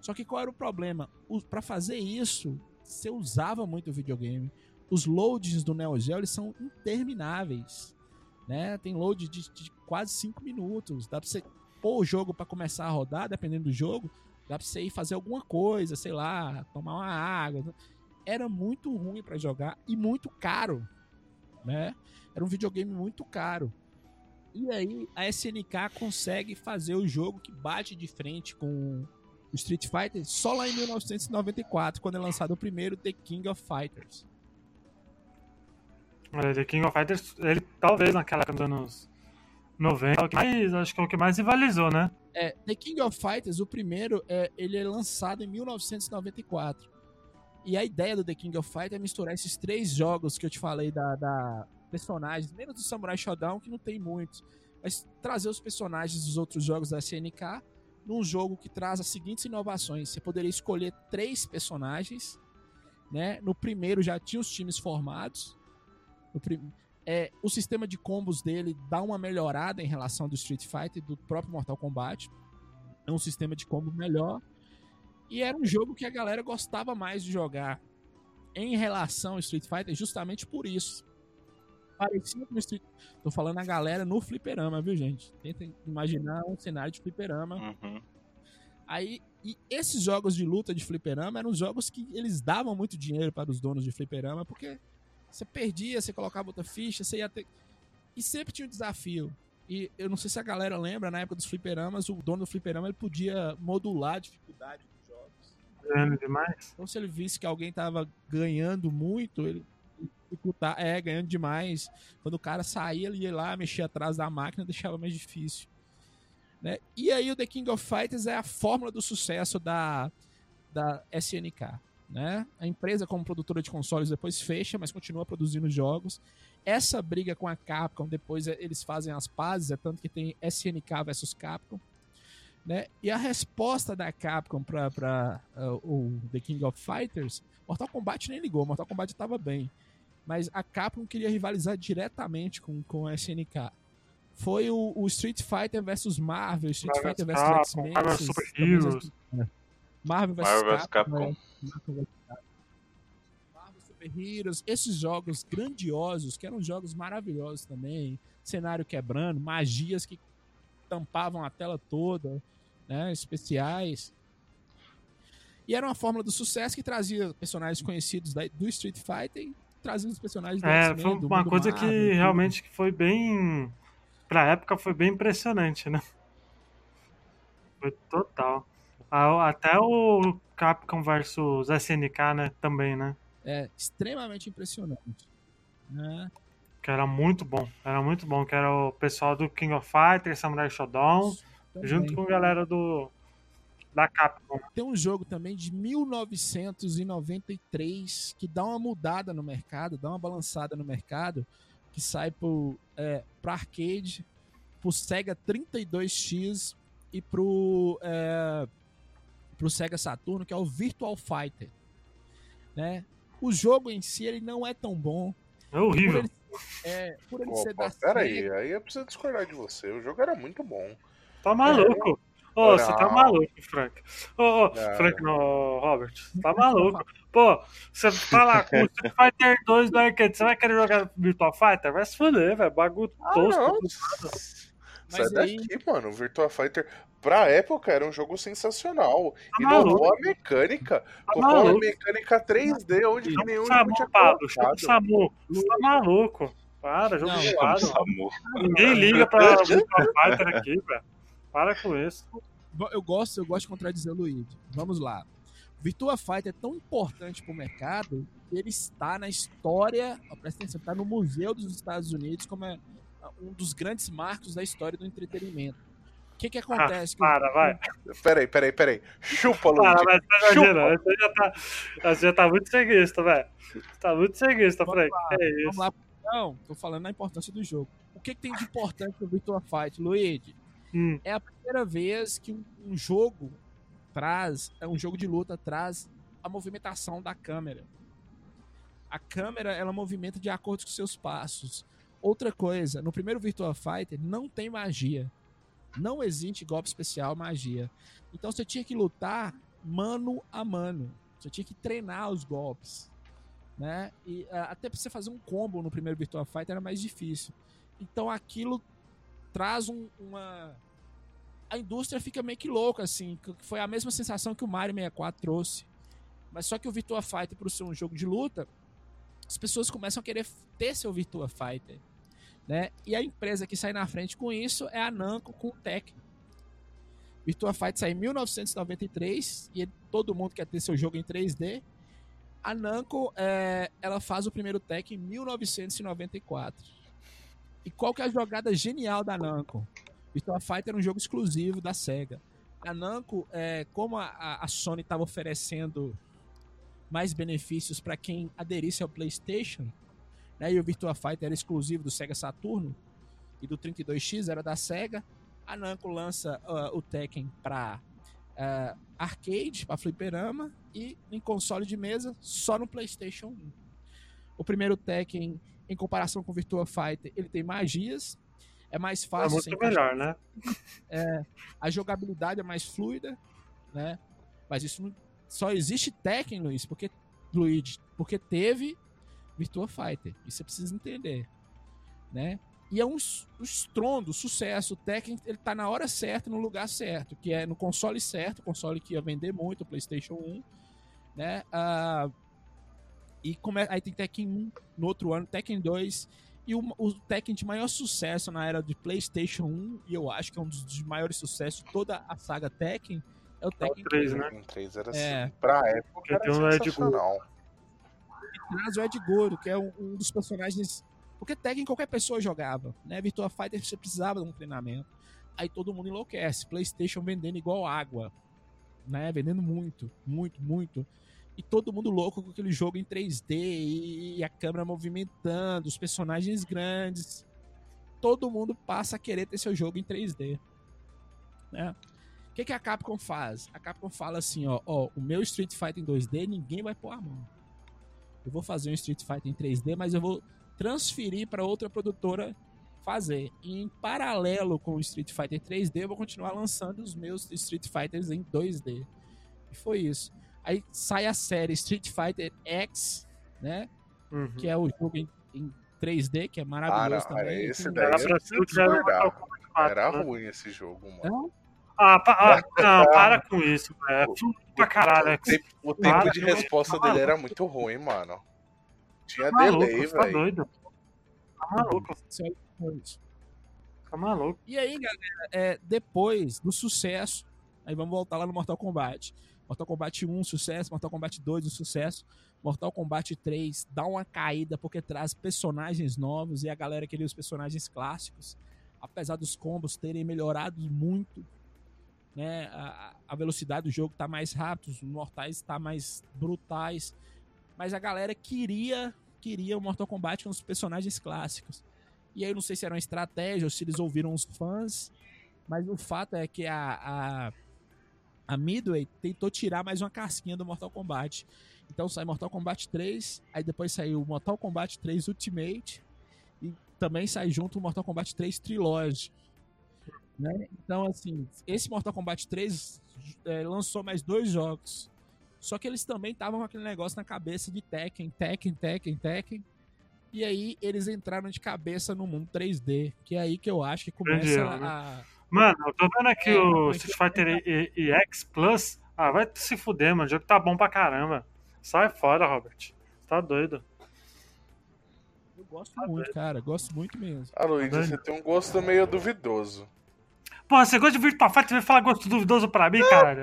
Speaker 4: Só que qual era o problema? Para fazer isso, você usava muito o videogame. Os loadings do Neo Geo eles são intermináveis. Né? Tem load de, de quase 5 minutos. Dá pra você pôr o jogo para começar a rodar, dependendo do jogo. Dá pra você ir fazer alguma coisa, sei lá, tomar uma água. Era muito ruim para jogar e muito caro. Né? Era um videogame muito caro. E aí a SNK consegue fazer o jogo que bate de frente com o Street Fighter só lá em 1994, quando é lançado o primeiro The King of Fighters.
Speaker 1: The King of Fighters, ele talvez naquela época dos anos 90, é o que mais, acho que é o que mais rivalizou, né?
Speaker 4: É, The King of Fighters, o primeiro, é, ele é lançado em 1994. E a ideia do The King of Fighters é misturar esses três jogos que eu te falei da, da personagens, menos do Samurai Shodown, que não tem muitos, mas trazer os personagens dos outros jogos da SNK num jogo que traz as seguintes inovações. Você poderia escolher três personagens, né? No primeiro já tinha os times formados. No. É, o sistema de combos dele dá uma melhorada em relação do Street Fighter e do próprio Mortal Kombat. É um sistema de combo melhor. E era um jogo que a galera gostava mais de jogar em relação ao Street Fighter, justamente por isso. Parecia com o Street. Tô falando a galera no fliperama, viu, gente? Tenta imaginar um cenário de fliperama.
Speaker 2: Uhum.
Speaker 4: Aí E esses jogos de luta de fliperama eram jogos que eles davam muito dinheiro para os donos de fliperama, porque você perdia, você colocava outra ficha, você ia ter. E sempre tinha um desafio. E eu não sei se a galera lembra, na época dos fliperamas, o dono do fliperama ele podia modular a dificuldade dos jogos.
Speaker 1: Ganhando demais.
Speaker 4: Então, se ele visse que alguém tava ganhando muito, ele dificultar, é, ganhando demais. Quando o cara saía, ele ia lá, mexia atrás da máquina, deixava mais difícil. Né? E aí o The King of Fighters é a fórmula do sucesso da, da SNK. Né? A empresa, como produtora de consoles, depois fecha, mas continua produzindo jogos. Essa briga com a Capcom, depois é- eles fazem as pazes, é tanto que tem SNK versus Capcom. Né? E a resposta da Capcom para o The King of Fighters, Mortal Kombat nem ligou, Mortal Kombat estava bem. Mas a Capcom queria rivalizar diretamente com, com a SNK. Foi o, o Street Fighter versus Marvel, Street
Speaker 1: Marvel
Speaker 4: Fighter versus X-Men. Esses-
Speaker 1: Super Heroes.
Speaker 4: Marvel vs.
Speaker 2: Marvel.
Speaker 4: Capcom.
Speaker 2: Capcom.
Speaker 4: é. Marvel vs. Capcom. Marvel Super Heroes, esses jogos grandiosos, que eram jogos maravilhosos também, cenário quebrando, magias que tampavam a tela toda, né, especiais. E era uma fórmula do sucesso que trazia personagens conhecidos da- do Street Fighter e trazia os personagens do
Speaker 1: É, foi
Speaker 4: do
Speaker 1: uma
Speaker 4: mundo
Speaker 1: coisa
Speaker 4: Marvel,
Speaker 1: que
Speaker 4: tudo.
Speaker 1: realmente que foi bem. Pra época foi bem impressionante, né? Foi total. Até o Capcom versus SNK, né? Também, né?
Speaker 4: É extremamente impressionante. Né?
Speaker 1: Que era muito bom. Era muito bom. Que era o pessoal do King of Fighters, Samurai Shodown, junto com a galera do. Da Capcom.
Speaker 4: Tem um jogo também de 1993 que dá uma mudada no mercado, dá uma balançada no mercado, que sai pro, é, pra arcade, pro Sega 32X e pro, é, pro Sega Saturno, que é o Virtual Fighter. Né? O jogo em si ele não é tão bom.
Speaker 1: É
Speaker 4: Por
Speaker 1: horrível.
Speaker 4: ele, é, por ele ser da
Speaker 3: Opa, pera
Speaker 4: Sega,
Speaker 3: aí, aí eu preciso discordar de você. O jogo era muito bom.
Speaker 1: Tá maluco. Ô,
Speaker 3: Não.
Speaker 1: você tá maluco, Frank. Ô, ô,
Speaker 3: Não.
Speaker 1: Frank, não, Robert. Tá maluco. Pô, você lá com o Street Fighter 2 do arcade, você vai querer jogar Virtual Fighter? Vai se fuder, velho. Bagulho
Speaker 3: Ah,
Speaker 1: tosco.
Speaker 3: Não. Sai
Speaker 4: Mas aí-
Speaker 3: daqui, mano. O Virtua Fighter, pra época, era um jogo sensacional.
Speaker 1: Tá
Speaker 3: Inovou a mecânica.
Speaker 1: Tá
Speaker 3: Tocou a
Speaker 1: maluco.
Speaker 3: mecânica 3D, onde que nenhum jogo
Speaker 1: Samu,
Speaker 3: tinha
Speaker 1: Pablo. Samu. Você tá maluco. Para, jogo
Speaker 4: Não,
Speaker 1: zoado.
Speaker 2: Samu.
Speaker 1: Ninguém liga pra (laughs) Virtual Fighter aqui, velho. Para com isso.
Speaker 4: eu gosto, eu gosto de contradizer o Luigi. Vamos lá. Virtua Fighter é tão importante pro mercado que ele está na história, ó, presta atenção, está no Museu dos Estados Unidos como é um dos grandes marcos da história do entretenimento. O que que acontece? Que o-
Speaker 1: Para, vai.
Speaker 3: Peraí, peraí, peraí. Chupa,
Speaker 1: Para,
Speaker 3: Luigi.
Speaker 1: vai. Tá exagerando. Você já tá, você já tá muito ceguista, velho. Tá muito ceguista,
Speaker 4: Vamos
Speaker 1: Frank. É
Speaker 4: Vamos
Speaker 1: isso.
Speaker 4: lá. Não, tô falando da importância do jogo. O que, que tem de importante no Virtua Fight, Luigi?
Speaker 1: Hum.
Speaker 4: É a primeira vez que um, um jogo traz, é um jogo de luta traz a movimentação da câmera. A câmera ela movimenta de acordo com seus passos. Outra coisa, no primeiro Virtua Fighter não tem magia. Não existe golpe especial, magia. Então você tinha que lutar mano a mano. Você tinha que treinar os golpes. Né? E ah, até pra você fazer um combo no primeiro Virtua Fighter era mais difícil. Então aquilo traz um- uma. A indústria fica meio que louca, assim. Foi a mesma sensação que o Mario 64 trouxe. Mas só que o Virtua Fighter, por ser um jogo de luta, as pessoas começam a querer ter seu Virtua Fighter. Né? E a empresa que sai na frente com isso é a Namco com o Tekken. Virtua Fighter sai em 1993 e todo mundo quer ter seu jogo em 3D. A Namco, é, ela faz o primeiro Tekken em 1994. E qual que é a jogada genial da Namco? Virtua Fighter era um jogo exclusivo da SEGA. A Namco, é, como a, a Sony estava oferecendo mais benefícios para quem aderisse ao PlayStation, né, e o Virtua Fighter era exclusivo do Sega Saturno e do 32X era da SEGA, a Namco lança ah, o Tekken para arcade, para fliperama e em console de mesa só no PlayStation 1. O primeiro Tekken, em comparação com o Virtua Fighter, ele tem magias, é mais
Speaker 1: É
Speaker 4: fácil,
Speaker 1: muito
Speaker 4: você encaixar
Speaker 1: melhor, né? (laughs)
Speaker 4: a jogabilidade é mais fluida, né? Mas isso não... só existe Tekken, Luiz, porque Luigi, porque teve Virtua Fighter. Isso você precisa entender, né? E é um, um estrondo, sucesso. O Tekken ele tá na hora certa, no lugar certo, que é no console certo, console que ia vender muito, o PlayStation 1, né? Ah, e come... aí tem Tekken 1 no outro ano, Tekken 2 e o, o Tekken de maior sucesso na era de PlayStation 1, e eu acho que é um dos maiores sucessos de toda a saga Tekken, é o Tekken
Speaker 1: 3,
Speaker 4: 3.
Speaker 1: né?
Speaker 3: Tekken 3 era
Speaker 4: É.
Speaker 3: assim. Pra época era
Speaker 1: tem um Ed
Speaker 3: sensacional.
Speaker 4: traz o Ed Goro, que é um, um dos personagens. Porque Tekken qualquer pessoa jogava, né? Virtua Fighter você precisava de um treinamento. Aí todo mundo enlouquece. PlayStation vendendo igual água, né? Vendendo muito, muito, muito. E todo mundo louco com aquele jogo em 3D e a câmera movimentando, os personagens grandes. Todo mundo passa a querer ter seu jogo em 3D, né? O que, que a Capcom faz? A Capcom fala assim, ó, ó, o meu Street Fighter em 2D ninguém vai pôr a mão. Eu vou fazer um Street Fighter em 3D, mas eu vou transferir para outra produtora fazer. E em paralelo com o Street Fighter 3D, eu vou continuar lançando os meus Street Fighters em 2D. E foi isso. Aí sai a série Street Fighter X, né?
Speaker 1: Uhum.
Speaker 4: Que é o jogo em, em 3D, que é
Speaker 3: Ah,
Speaker 4: maravilhoso
Speaker 3: não,
Speaker 4: também.
Speaker 3: era esse daí.
Speaker 1: Era era
Speaker 3: discordar.
Speaker 1: Mortal Kombat 4,
Speaker 3: Era
Speaker 1: né?
Speaker 3: ruim esse jogo, mano.
Speaker 4: Não,
Speaker 1: Ah, pa- ah, não, para com isso, velho. É pra caralho.
Speaker 3: O tempo, o tempo
Speaker 1: Para,
Speaker 3: de resposta
Speaker 1: tá
Speaker 3: dele era muito ruim, mano. Tinha
Speaker 1: Tá
Speaker 3: delay,
Speaker 1: tá
Speaker 3: velho.
Speaker 1: doido. Tá maluco, tá maluco.
Speaker 4: E aí, galera, é, depois do sucesso, aí vamos voltar lá no Mortal Kombat. Mortal Kombat 1, sucesso. Mortal Kombat 2, um sucesso. Mortal Kombat 3 dá uma caída porque traz personagens novos e a galera queria os personagens clássicos. Apesar dos combos terem melhorado muito, né? A, a velocidade do jogo tá mais rápido, os mortais tá mais brutais. Mas a galera queria queria o Mortal Kombat com os personagens clássicos. E aí eu não sei se era uma estratégia ou se eles ouviram os fãs, mas o fato é que a, a, a Midway tentou tirar mais uma casquinha do Mortal Kombat. Então sai Mortal Kombat 3, aí depois saiu Mortal Kombat 3 Ultimate e também sai junto o Mortal Kombat 3 Trilogy. Né? Então, assim, esse Mortal Kombat 3 é, lançou mais dois jogos. Só que eles também estavam com aquele negócio na cabeça de Tekken, Tekken, Tekken, Tekken. E aí eles entraram de cabeça no mundo 3D, que é aí que eu acho que começa
Speaker 1: Grande erro, né?
Speaker 4: a.
Speaker 1: Mano, eu tô vendo aqui
Speaker 4: É,
Speaker 1: o Street Fighter E- E- EX Plus. Ah, vai se fuder, mano. O jogo tá bom pra caramba. Sai fora, Robert. Tá doido.
Speaker 4: Eu gosto muito, cara. Gosto muito mesmo.
Speaker 3: Ah, Luiz,
Speaker 1: Tá
Speaker 3: você tem um gosto meio duvidoso.
Speaker 1: Porra, você gosta de Virtua Fighter, você vai falar gosto duvidoso pra mim, cara?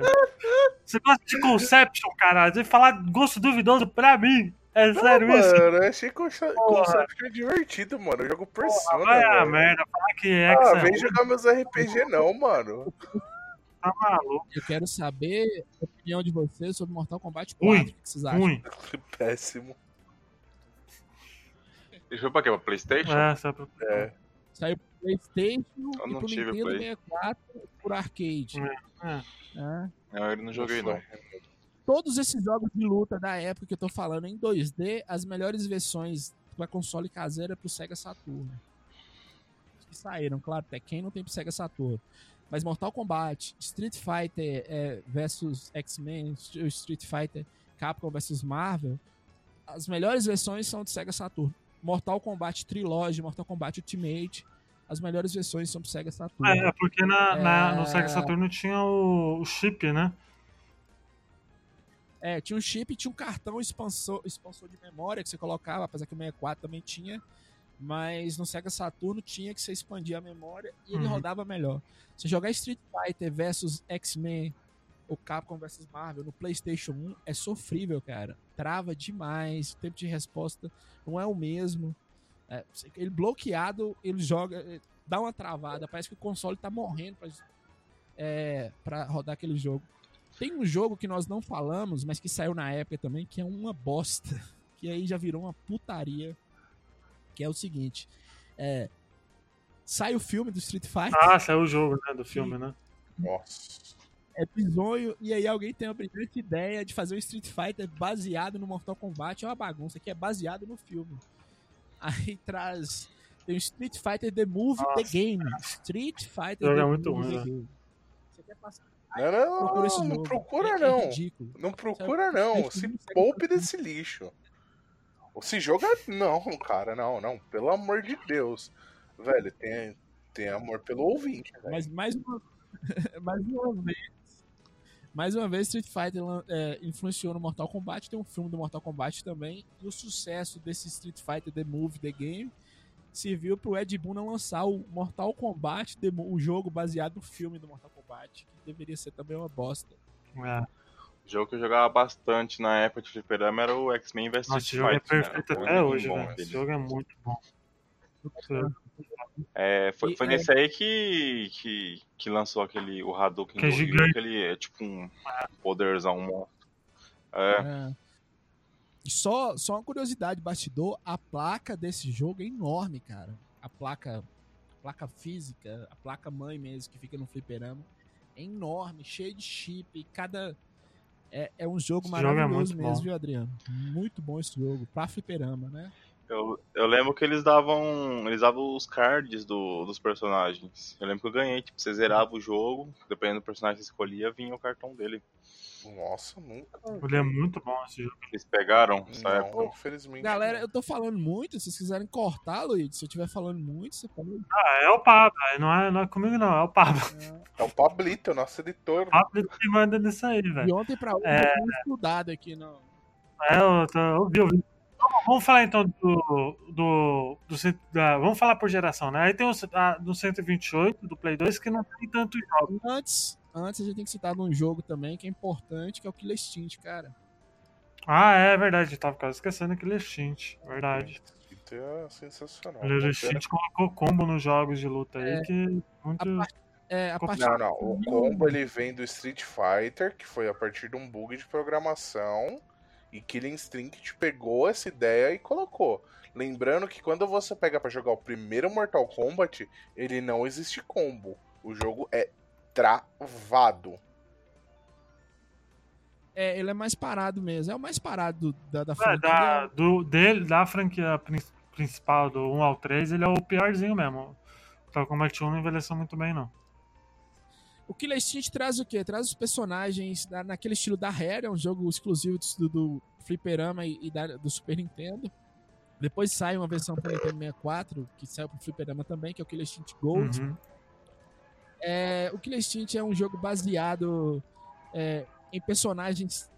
Speaker 1: Você gosta de Conception, caralho? Você vai falar gosto duvidoso pra mim? É sério isso?
Speaker 3: Mano, eu achei que o conce-
Speaker 1: Porra.
Speaker 3: conceito é divertido, mano. Eu jogo Persona,
Speaker 1: Vai a
Speaker 3: velho.
Speaker 1: merda, falar que X
Speaker 3: Ah,
Speaker 1: é
Speaker 3: vem
Speaker 1: ruim,
Speaker 3: jogar meus RPG não, mano.
Speaker 1: tá maluco.
Speaker 4: Eu quero saber a opinião de vocês sobre Mortal Kombat 4.
Speaker 1: Ruim,
Speaker 4: O que vocês acham?
Speaker 1: Ruim.
Speaker 3: Péssimo.
Speaker 2: Ele foi pra quê? Pra Playstation?
Speaker 1: É, só pra...
Speaker 3: É.
Speaker 4: Saiu pro PlayStation
Speaker 2: Eu
Speaker 4: e pro Nintendo
Speaker 2: Play.
Speaker 4: 64 por arcade.
Speaker 1: É.
Speaker 4: né?
Speaker 2: Não, ele não joguei não.
Speaker 4: Todos esses jogos de luta da época que eu tô falando em 2D, as melhores versões para console caseiro é pro Sega Saturn. Que saíram, claro, Tekken não tem pro Sega Saturn. Mas Mortal Kombat, Street Fighter é, versus X-Men, Street Fighter Capcom versus Marvel, as melhores versões são do Sega Saturn. Mortal Kombat Trilogy, Mortal Kombat Ultimate, as melhores versões são pro Sega Saturn.
Speaker 1: É, é porque na, na- no
Speaker 4: É.
Speaker 1: Sega Saturn tinha o, o chip, né?
Speaker 4: É, tinha um chip e tinha um cartão expansor, expansor de memória que você colocava, apesar que o 64 também tinha. Mas no Sega Saturno tinha que você expandir a memória e ele
Speaker 1: Uhum.
Speaker 4: rodava melhor. Você jogar Street Fighter versus X-Men ou Capcom versus Marvel no PlayStation 1 é sofrível, cara. Trava demais, o tempo de resposta não é o mesmo. É, ele bloqueado, ele joga, eh, dá uma travada, parece que o console tá morrendo pra, é, pra rodar aquele jogo. Tem um jogo que nós não falamos, mas que saiu na época também, que é uma bosta. (laughs) Que aí já virou uma putaria. Que é o seguinte: é, sai o filme do Street Fighter,
Speaker 1: Ah, saiu o jogo, né? Do filme, né?
Speaker 3: Nossa.
Speaker 4: É bizonho, e aí alguém tem a brilhante ideia de fazer um Street Fighter baseado no Mortal Kombat. É uma bagunça, que é baseado no filme. Aí traz. Tem o Street Fighter The Movie The
Speaker 1: Nossa.
Speaker 4: Game. Street Fighter
Speaker 1: Jogo
Speaker 4: The
Speaker 1: é muito
Speaker 4: Movie
Speaker 1: ruim,
Speaker 4: The
Speaker 1: né?
Speaker 4: Game. Você quer passar
Speaker 3: Não, não,
Speaker 4: procura esse
Speaker 3: não,
Speaker 4: jogo.
Speaker 3: procura
Speaker 4: É- é
Speaker 3: não. Não procura não. Se poupe desse lixo. Se joga. Não, cara, não, não. Pelo amor de Deus. Velho, tem, tem amor pelo ouvinte, velho.
Speaker 4: Mas mais uma, (laughs) mais uma vez. Mais uma vez, Street Fighter é, influenciou no Mortal Kombat. Tem um filme do Mortal Kombat também. E o sucesso desse Street Fighter The Movie, The Game, serviu pro Ed Boon não lançar o Mortal Kombat, o jogo baseado no filme do Mortal Kombat, que deveria ser também uma bosta.
Speaker 1: É.
Speaker 2: O jogo que eu jogava bastante na época de fliperama era o X-Men vs
Speaker 1: Nossa, esse
Speaker 2: Street
Speaker 1: jogo é
Speaker 2: Fighter. né?
Speaker 1: perfeito
Speaker 2: Foi
Speaker 1: até
Speaker 2: muito
Speaker 1: hoje,
Speaker 2: bom
Speaker 1: velho.
Speaker 2: aquele.
Speaker 1: Esse jogo é muito bom.
Speaker 2: É, foi
Speaker 4: E,
Speaker 2: foi
Speaker 4: é-
Speaker 2: nesse aí que, que, que lançou aquele, o Hadouken
Speaker 1: Que é gigante.
Speaker 2: aquele é tipo um poderzão, um monstro. É,
Speaker 4: É. Só, só uma curiosidade, bastidor, a placa desse jogo é enorme, cara. A placa, a placa física, a placa mãe mesmo, que fica no fliperama, é enorme, cheio de chip. Cada. É, é um jogo
Speaker 1: Esse jogo é
Speaker 4: maravilhoso
Speaker 1: muito
Speaker 4: mesmo,
Speaker 1: bom.
Speaker 4: viu, Adriano? Muito bom esse jogo, pra fliperama, né?
Speaker 2: Eu, eu lembro que eles davam. Eles davam os cards do, dos personagens. Eu lembro que eu ganhei, tipo, você zerava o jogo, dependendo do personagem que você escolhia, vinha o cartão dele.
Speaker 3: Nossa, nunca.
Speaker 1: Ele é muito bom esse jogo.
Speaker 2: Eles pegaram essa época.
Speaker 3: Infelizmente.
Speaker 4: Galera,
Speaker 3: não.
Speaker 4: eu tô falando muito, se vocês quiserem cortar, Luiz, se eu estiver falando muito, você pode.
Speaker 1: Ah, é o Pablo. Não é, não é comigo, não. É o Pablo.
Speaker 3: É o Pablito, nosso editor.
Speaker 1: O Pablo que manda nisso aí,
Speaker 4: De
Speaker 1: velho.
Speaker 4: ontem pra hoje,
Speaker 1: É.
Speaker 4: eu estudado aqui, não.
Speaker 1: É, eu, tô, eu vi, eu vi. Vamos- falar então do. do, do da- vamos falar por geração, né? Aí tem o a- do 128 do Play 2 que não tem tantos jogos.
Speaker 4: Antes, antes a gente tem que citar num jogo também que é importante, que é o Killer Instinct, cara.
Speaker 1: Ah, é verdade. Tava quase esquecendo aquele Extint. Verdade.
Speaker 3: Isso é sensacional.
Speaker 1: O Extint colocou combo nos jogos de luta aí
Speaker 4: É.
Speaker 1: que
Speaker 4: A
Speaker 1: muito.
Speaker 4: par- É, a partir
Speaker 3: Não, não. O combo ele vem do Street Fighter, que foi a partir de um bug de programação. E Killing Instinct pegou essa ideia e colocou. Lembrando que quando você pega pra jogar o primeiro Mortal Kombat, ele não existe combo. O jogo é travado.
Speaker 4: É, ele é mais parado mesmo. É o mais parado do- da, da
Speaker 1: É,
Speaker 4: franquia.
Speaker 1: da, do, dele, da franquia prin- principal, do 1 ao 3, ele é o piorzinho mesmo. O Mortal Kombat 1 não envelheceu muito bem, não.
Speaker 4: O Killer Instinct traz o quê? Traz os personagens na- naquele estilo da Rare, é um jogo exclusivo do, do Fliperama e, e da- do Super Nintendo. Depois sai uma versão para Nintendo 64, que saiu pro Fliperama também, que é o Killer Instinct Gold.
Speaker 1: Uhum.
Speaker 4: É, o Killer Instinct é um jogo baseado é, em personagens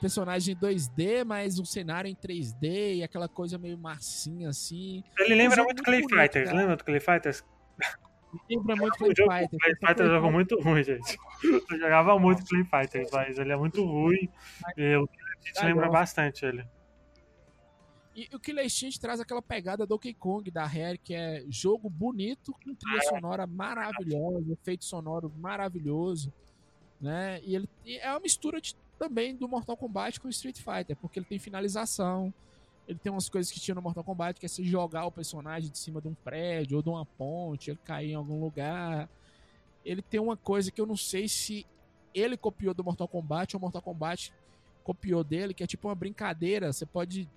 Speaker 4: personagem 2D, mas um cenário em 3D e aquela coisa meio massinha assim.
Speaker 1: Ele lembra muito
Speaker 4: muito
Speaker 1: Clay
Speaker 4: bonito,
Speaker 1: Fighters,
Speaker 4: cara.
Speaker 1: lembra do Clay Fighters?
Speaker 4: Lembra muito
Speaker 1: O
Speaker 4: Clay
Speaker 1: jogo,
Speaker 4: Fighter.
Speaker 1: Clay Fighters é um jogo muito ruim, gente. (laughs) Eu jogava muito Clay Fighters, mas ele é muito ruim. E o Killer Instinct
Speaker 4: Ah,
Speaker 1: lembra bastante ele.
Speaker 4: E o Killer Instinct traz aquela pegada Donkey Kong da Rare, que é jogo bonito, com trilha sonora maravilhosa, efeito sonoro maravilhoso, né? E ele e é uma mistura de- também do Mortal Kombat com o Street Fighter, porque ele tem finalização, ele tem umas coisas que tinha no Mortal Kombat, que é você jogar o personagem de cima de um prédio ou de uma ponte, ele cair em algum lugar. Ele tem uma coisa que eu não sei se ele copiou do Mortal Kombat ou o Mortal Kombat copiou dele, que é tipo uma brincadeira. Você pode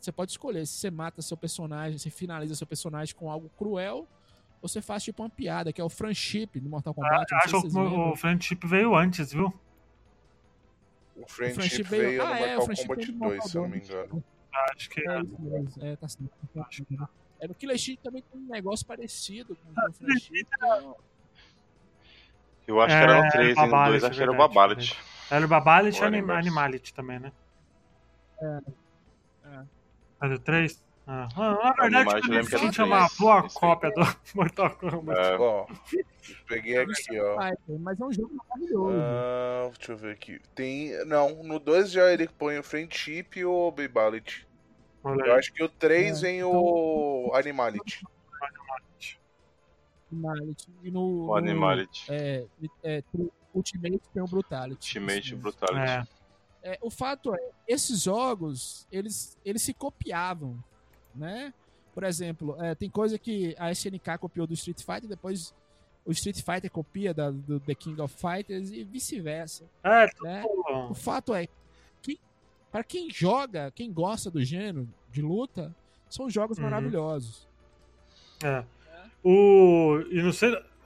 Speaker 4: você pode escolher se você mata seu personagem, você finaliza seu personagem com algo cruel, ou você faz tipo uma piada, que é o friendship no Mortal Kombat. não sei
Speaker 1: Acho
Speaker 4: se
Speaker 1: que o, o Friendship veio antes, viu?
Speaker 3: O Friendship,
Speaker 4: Friendship
Speaker 3: veio,
Speaker 4: veio-
Speaker 3: no
Speaker 4: Ah, é, o
Speaker 3: Mortal
Speaker 4: Friendship
Speaker 3: Kombat
Speaker 4: veio no
Speaker 3: 2,
Speaker 4: Mortal
Speaker 3: se eu não me
Speaker 4: 2.
Speaker 3: engano.
Speaker 1: Acho que.
Speaker 4: É isso mesmo, é, tá certo. É, no Killer Instinct também tem um negócio parecido com o friendship. que é o-
Speaker 2: Eu acho
Speaker 1: É,
Speaker 2: que era o 3 e no
Speaker 1: Babalit,
Speaker 2: 2 acho que era o Babalit.
Speaker 1: Era o Babalit e
Speaker 2: Ou
Speaker 1: Anim
Speaker 2: Animals.
Speaker 1: Animality também, né?
Speaker 4: É.
Speaker 1: É do 3? Ah, na verdade,
Speaker 2: Animality, eu lembro que
Speaker 1: Instinct é uma
Speaker 2: 3,
Speaker 1: boa cópia do (laughs) Mortal Kombat.
Speaker 2: É,
Speaker 3: Ó, peguei aqui, ó.
Speaker 4: Mas é um jogo maravilhoso.
Speaker 3: Ah, deixa eu ver aqui. Tem. Não, no 2 já ele põe o Friendship e o Babality. Eu acho que o 3
Speaker 4: É,
Speaker 3: vem
Speaker 4: então-
Speaker 3: o Animality.
Speaker 4: Animality. E no,
Speaker 2: o
Speaker 4: no,
Speaker 2: Animality.
Speaker 4: é, é, Ultimate tem o Brutality.
Speaker 2: Ultimate. Brutality.
Speaker 1: É.
Speaker 4: É, o fato é, esses jogos, eles, eles se copiavam, né? Por exemplo, é, tem coisa que a SNK copiou do Street Fighter, depois o Street Fighter copia da, do The King of Fighters e vice-versa,
Speaker 1: É,
Speaker 4: né? O fato é, que, para quem joga, quem gosta do gênero de luta, são jogos
Speaker 1: Uhum.
Speaker 4: maravilhosos.
Speaker 1: É. O, e, no,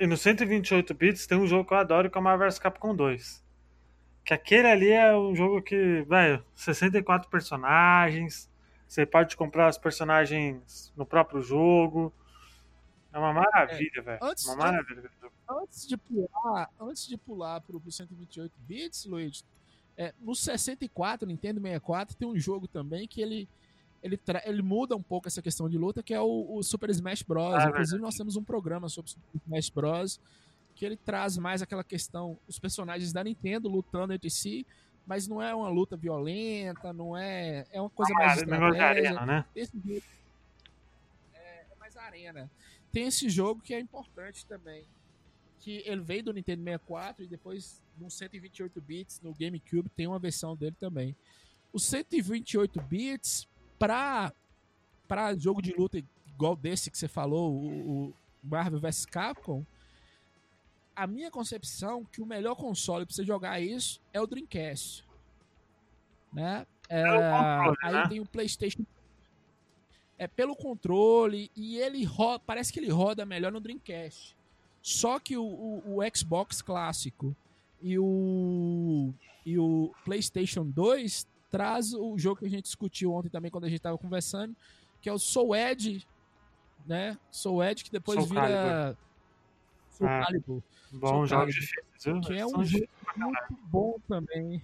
Speaker 1: e no 128 bits tem um jogo que eu adoro que é o Marvel vs Capcom 2. Que aquele ali é um jogo que, velho, 64 personagens. Você pode comprar os personagens no próprio jogo. É uma maravilha, velho.
Speaker 4: antes-
Speaker 1: Uma maravilha. jogo.
Speaker 4: Antes de pular, antes de pular pro, pro 128 bits, Luiz, é, no 64, Nintendo 64, tem um jogo também que ele ele, ele muda um pouco essa questão de luta, que é o, o Super Smash Bros.
Speaker 1: Ah, é
Speaker 4: Inclusive, nós temos um programa sobre Super Smash Bros. que ele traz mais aquela questão, os personagens da Nintendo lutando entre si, mas não é uma luta violenta, não é. É uma coisa mais
Speaker 1: Ah, negócio de arena, né?
Speaker 4: Esse jogo é, é mais arena. Tem esse jogo que é importante também. Que ele veio do Nintendo 64 e depois no 128 bits no GameCube tem uma versão dele também. O 128 bits para para jogo de luta igual desse que você falou, o, o Marvel vs Capcom, a minha concepção é que o melhor console para você jogar isso é o Dreamcast, né? É,
Speaker 1: controle,
Speaker 4: aí
Speaker 1: né?
Speaker 4: tem o PlayStation é pelo controle e ele roda, parece que ele roda melhor no Dreamcast. Só que o, o- o Xbox clássico e o, e o PlayStation 2 traz o jogo que a gente discutiu ontem também quando a gente estava conversando, que é o Soul Edge, né? Soul Edge que depois
Speaker 1: Soul
Speaker 4: vira Soul
Speaker 1: Ah.
Speaker 4: Calibur,
Speaker 1: Bom,
Speaker 4: Soul
Speaker 1: jogos difíceis,
Speaker 4: que é um jogo muito bom também.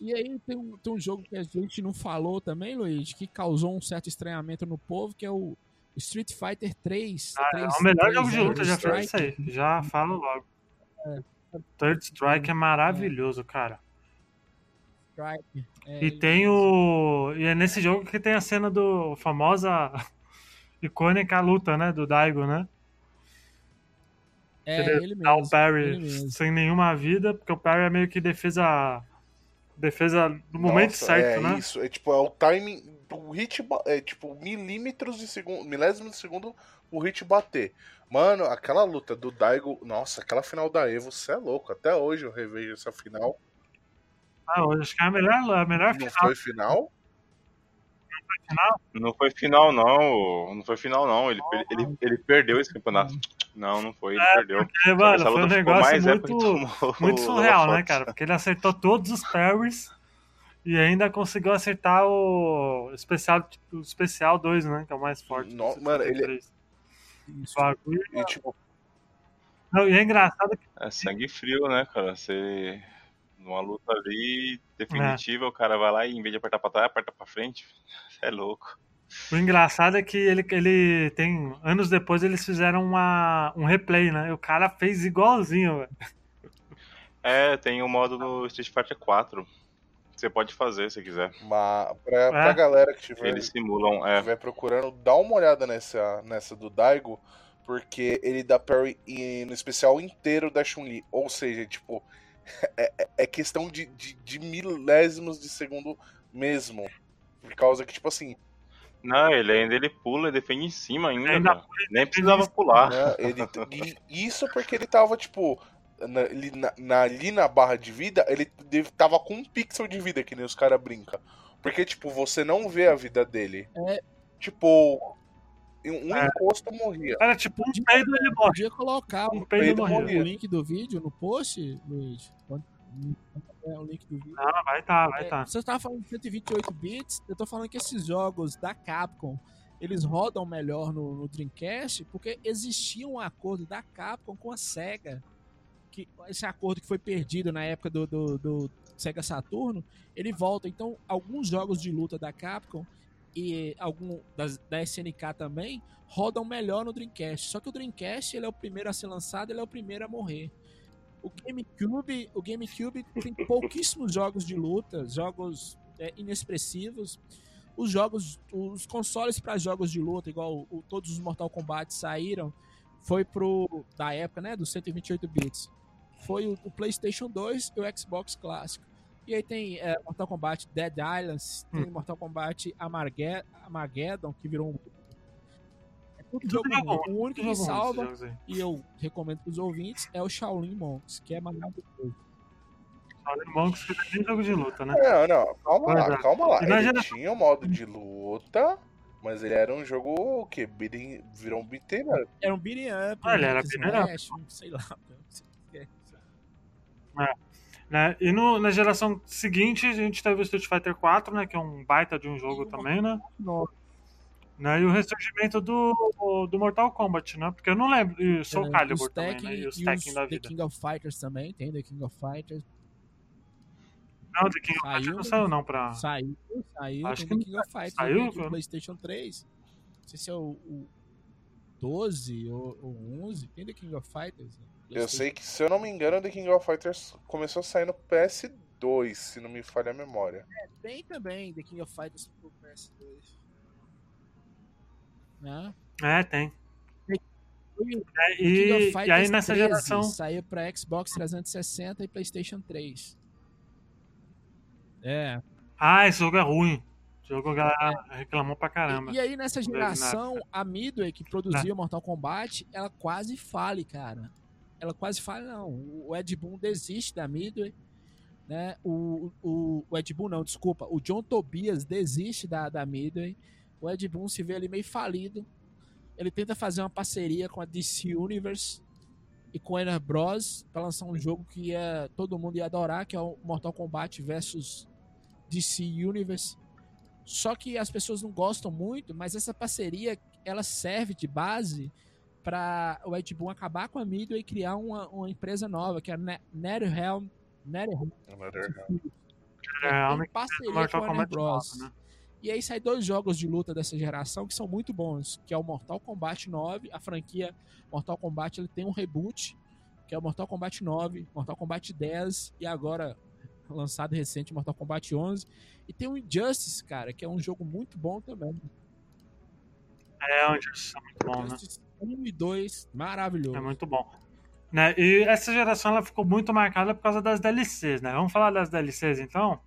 Speaker 4: E aí tem um, tem um jogo que a gente não falou também, Luiz, que causou um certo estranhamento no povo, que é o Street Fighter 3.
Speaker 1: Ah, é o melhor jogo de luta, já foi isso aí. Já falo logo. Third Strike é maravilhoso, cara.
Speaker 4: Strike. É,
Speaker 1: E tem o. E é nesse jogo que tem a cena do famosa (laughs) icônica luta, né? Do Daigo, né?
Speaker 4: É, ele
Speaker 1: Dá o
Speaker 4: mesmo.
Speaker 1: parry
Speaker 4: ele mesmo.
Speaker 1: sem nenhuma vida, porque o parry é meio que defesa. Defesa no momento
Speaker 3: Nossa,
Speaker 1: certo,
Speaker 3: é
Speaker 1: né?
Speaker 3: isso. É tipo, é o timing do hit. É tipo, milímetros de segundo. Milésimos de segundo o hit bater. Mano, aquela luta do Daigo. Nossa, aquela final da Evo, você é louco. Até hoje eu revejo essa final.
Speaker 1: Ah, hoje acho que é a melhor, a melhor
Speaker 3: Não
Speaker 1: final.
Speaker 3: foi final?
Speaker 2: Não foi final, não. Não foi final, não. Ele, per- ele, ele perdeu esse campeonato. Não, não foi. Ele perdeu.
Speaker 1: Porque, mano, foi um negócio muito, muito
Speaker 2: o
Speaker 1: surreal, né, cara? Porque ele acertou todos os parries e ainda conseguiu acertar o especial, o especial 2, né? Que é o mais forte. do
Speaker 3: Não, mano, ele-
Speaker 1: 63.
Speaker 4: Isso.
Speaker 1: Bagulho.
Speaker 3: E tipo,
Speaker 1: Não, e é engraçado que
Speaker 2: É sangue frio, né, cara? Você. Numa luta ali
Speaker 1: É.
Speaker 2: definitiva, o cara vai lá e em vez de apertar pra trás, aperta pra frente. Você (laughs) é louco.
Speaker 1: O engraçado é que ele, ele tem. Anos depois eles fizeram uma, um replay, né? E o cara fez igualzinho, velho.
Speaker 2: É, tem o modo do Street Fighter 4. Que você pode fazer se quiser.
Speaker 3: uma, pra, pra
Speaker 1: É.
Speaker 3: galera que tiver,
Speaker 2: Eles simulam. É,
Speaker 3: estiver procurando, dá uma olhada nessa, nessa do Daigo. Porque ele dá parry e- no especial inteiro da Chun-Li. Ou seja, tipo, (laughs) é, é- é questão de, de, de milésimos de segundo mesmo. Por causa que, tipo assim,
Speaker 2: Não, ele ainda ele pula e defende em cima ainda,
Speaker 1: Ainda.
Speaker 2: Nem precisava pular.
Speaker 3: né, ele, e isso porque ele tava, tipo, na, ali, na, na- ali na barra de vida, ele deve- tava com um pixel de vida, que nem os caras brincam. Porque, tipo, você não vê a vida dele.
Speaker 4: É.
Speaker 3: Tipo, um
Speaker 1: É.
Speaker 3: encosto morria.
Speaker 1: Era tipo um peido ele morre.
Speaker 4: Podia colocar
Speaker 1: Um
Speaker 4: o,
Speaker 1: peido
Speaker 3: peido morria.
Speaker 4: o link do vídeo no post, Luiz. É o link do vídeo.
Speaker 1: Ah, vai tá, vai
Speaker 4: É,
Speaker 1: tá.
Speaker 4: Você tava falando de 128 bits, eu tô falando que esses jogos da Capcom, eles rodam melhor no, no Dreamcast, porque existia um acordo da Capcom com a SEGA, que esse acordo que foi perdido na época do, do, do Sega Saturno, ele volta. Então, alguns jogos de luta da Capcom e algum das, da SNK também rodam melhor no Dreamcast. Só que o Dreamcast ele é o primeiro a ser lançado, ele é o primeiro a morrer. O GameCube, o GameCube tem pouquíssimos jogos de luta, jogos é, inexpressivos. Os jogos, os consoles para jogos de luta, igual o- todos os Mortal Kombat saíram, foi pro da época, né, dos 128 bits. Foi o, o PlayStation 2 e o Xbox clássico. E aí tem é, Mortal Kombat Dead Islands, tem Mortal Kombat Amarge- Armageddon, que virou um. É tudo jogo
Speaker 1: jogo
Speaker 4: ruim.
Speaker 1: ruim,
Speaker 4: O único que
Speaker 1: bom,
Speaker 4: salva e eu recomendo para os ouvintes é o Shaolin Monks, que é maravilhoso.
Speaker 1: Shaolin Monks que tem nem jogo de luta, né?
Speaker 3: Não, não, calma lá,
Speaker 1: é.
Speaker 3: calma lá. Ele tinha o modo de luta, mas ele era um jogo o quê? Beating- virou um beat'em up.
Speaker 4: Era um beating up,
Speaker 1: Ah, ele
Speaker 4: um
Speaker 1: era beating up.
Speaker 4: um- sei lá. (laughs) é,
Speaker 1: Né? E no- na geração seguinte a gente teve o Street Fighter 4, né? Que é um baita de um jogo também, né?
Speaker 4: Nossa.
Speaker 1: Né? E o ressurgimento do, do Mortal Kombat, né? Porque eu não lembro. E o Soul
Speaker 4: É,
Speaker 1: Calibur também, né? E os
Speaker 4: e
Speaker 1: Tekken da
Speaker 4: The
Speaker 1: vida.
Speaker 4: King of Fighters também, tem The King of Fighters.
Speaker 1: Não, The King of Fighters não saiu, não, pra.
Speaker 4: Saiu, saiu.
Speaker 1: Acho
Speaker 4: tem
Speaker 1: que
Speaker 4: The King of Fighters
Speaker 1: saiu,
Speaker 4: no? PlayStation 3. Não sei se é o, o 12 ou, ou 11, tem The King of Fighters. né?
Speaker 3: Eu sei que, se eu não me engano, The King of Fighters começou a sair no PS2, se não me falha a memória.
Speaker 4: Tem também The King of Fighters pro PS2. Né?
Speaker 1: É, tem.
Speaker 4: E-
Speaker 1: É, e, e aí nessa
Speaker 4: 13
Speaker 1: geração.
Speaker 4: saiu pra Xbox 360 e PlayStation 3. É.
Speaker 1: Ah, esse jogo é ruim. O jogo a galera reclamou pra caramba.
Speaker 4: E, e aí nessa geração, a Midway que produzia Mortal Kombat, ela quase fale, cara. Ela quase fale, não. O Ed Boon desiste da Midway. Né? O, o, o Ed Boon, não, desculpa. O John Tobias desiste da, da Midway. O Ed Boon se vê ali meio falido. Ele tenta fazer uma parceria com a DC Universe e com a Warner Bros. para lançar um jogo que ia, todo mundo ia adorar, que é o Mortal Kombat versus DC Universe. Só que as pessoas não gostam muito, mas essa parceria ela serve de base para o Ed Boon acabar com a Midway e criar uma, uma empresa nova, que é a Ne- NetherRealm. NetherRealm
Speaker 1: É,
Speaker 4: parceria com a Warner
Speaker 1: Kombat
Speaker 4: Bros.
Speaker 1: 9, né?
Speaker 4: E aí sai dois jogos de luta dessa geração que são muito bons, que é o Mortal Kombat 9, a franquia Mortal Kombat ele tem um reboot, que é o Mortal Kombat 9, Mortal Kombat 10 e agora lançado recente Mortal Kombat 11. E tem o Injustice, cara, que é um jogo muito bom também.
Speaker 1: É, onde isso é muito bom, né?
Speaker 4: Injustice 1 e 2, maravilhoso.
Speaker 1: É muito bom. Né? E essa geração ela ficou muito marcada por causa das DLCs, né? Vamos falar das DLCs então?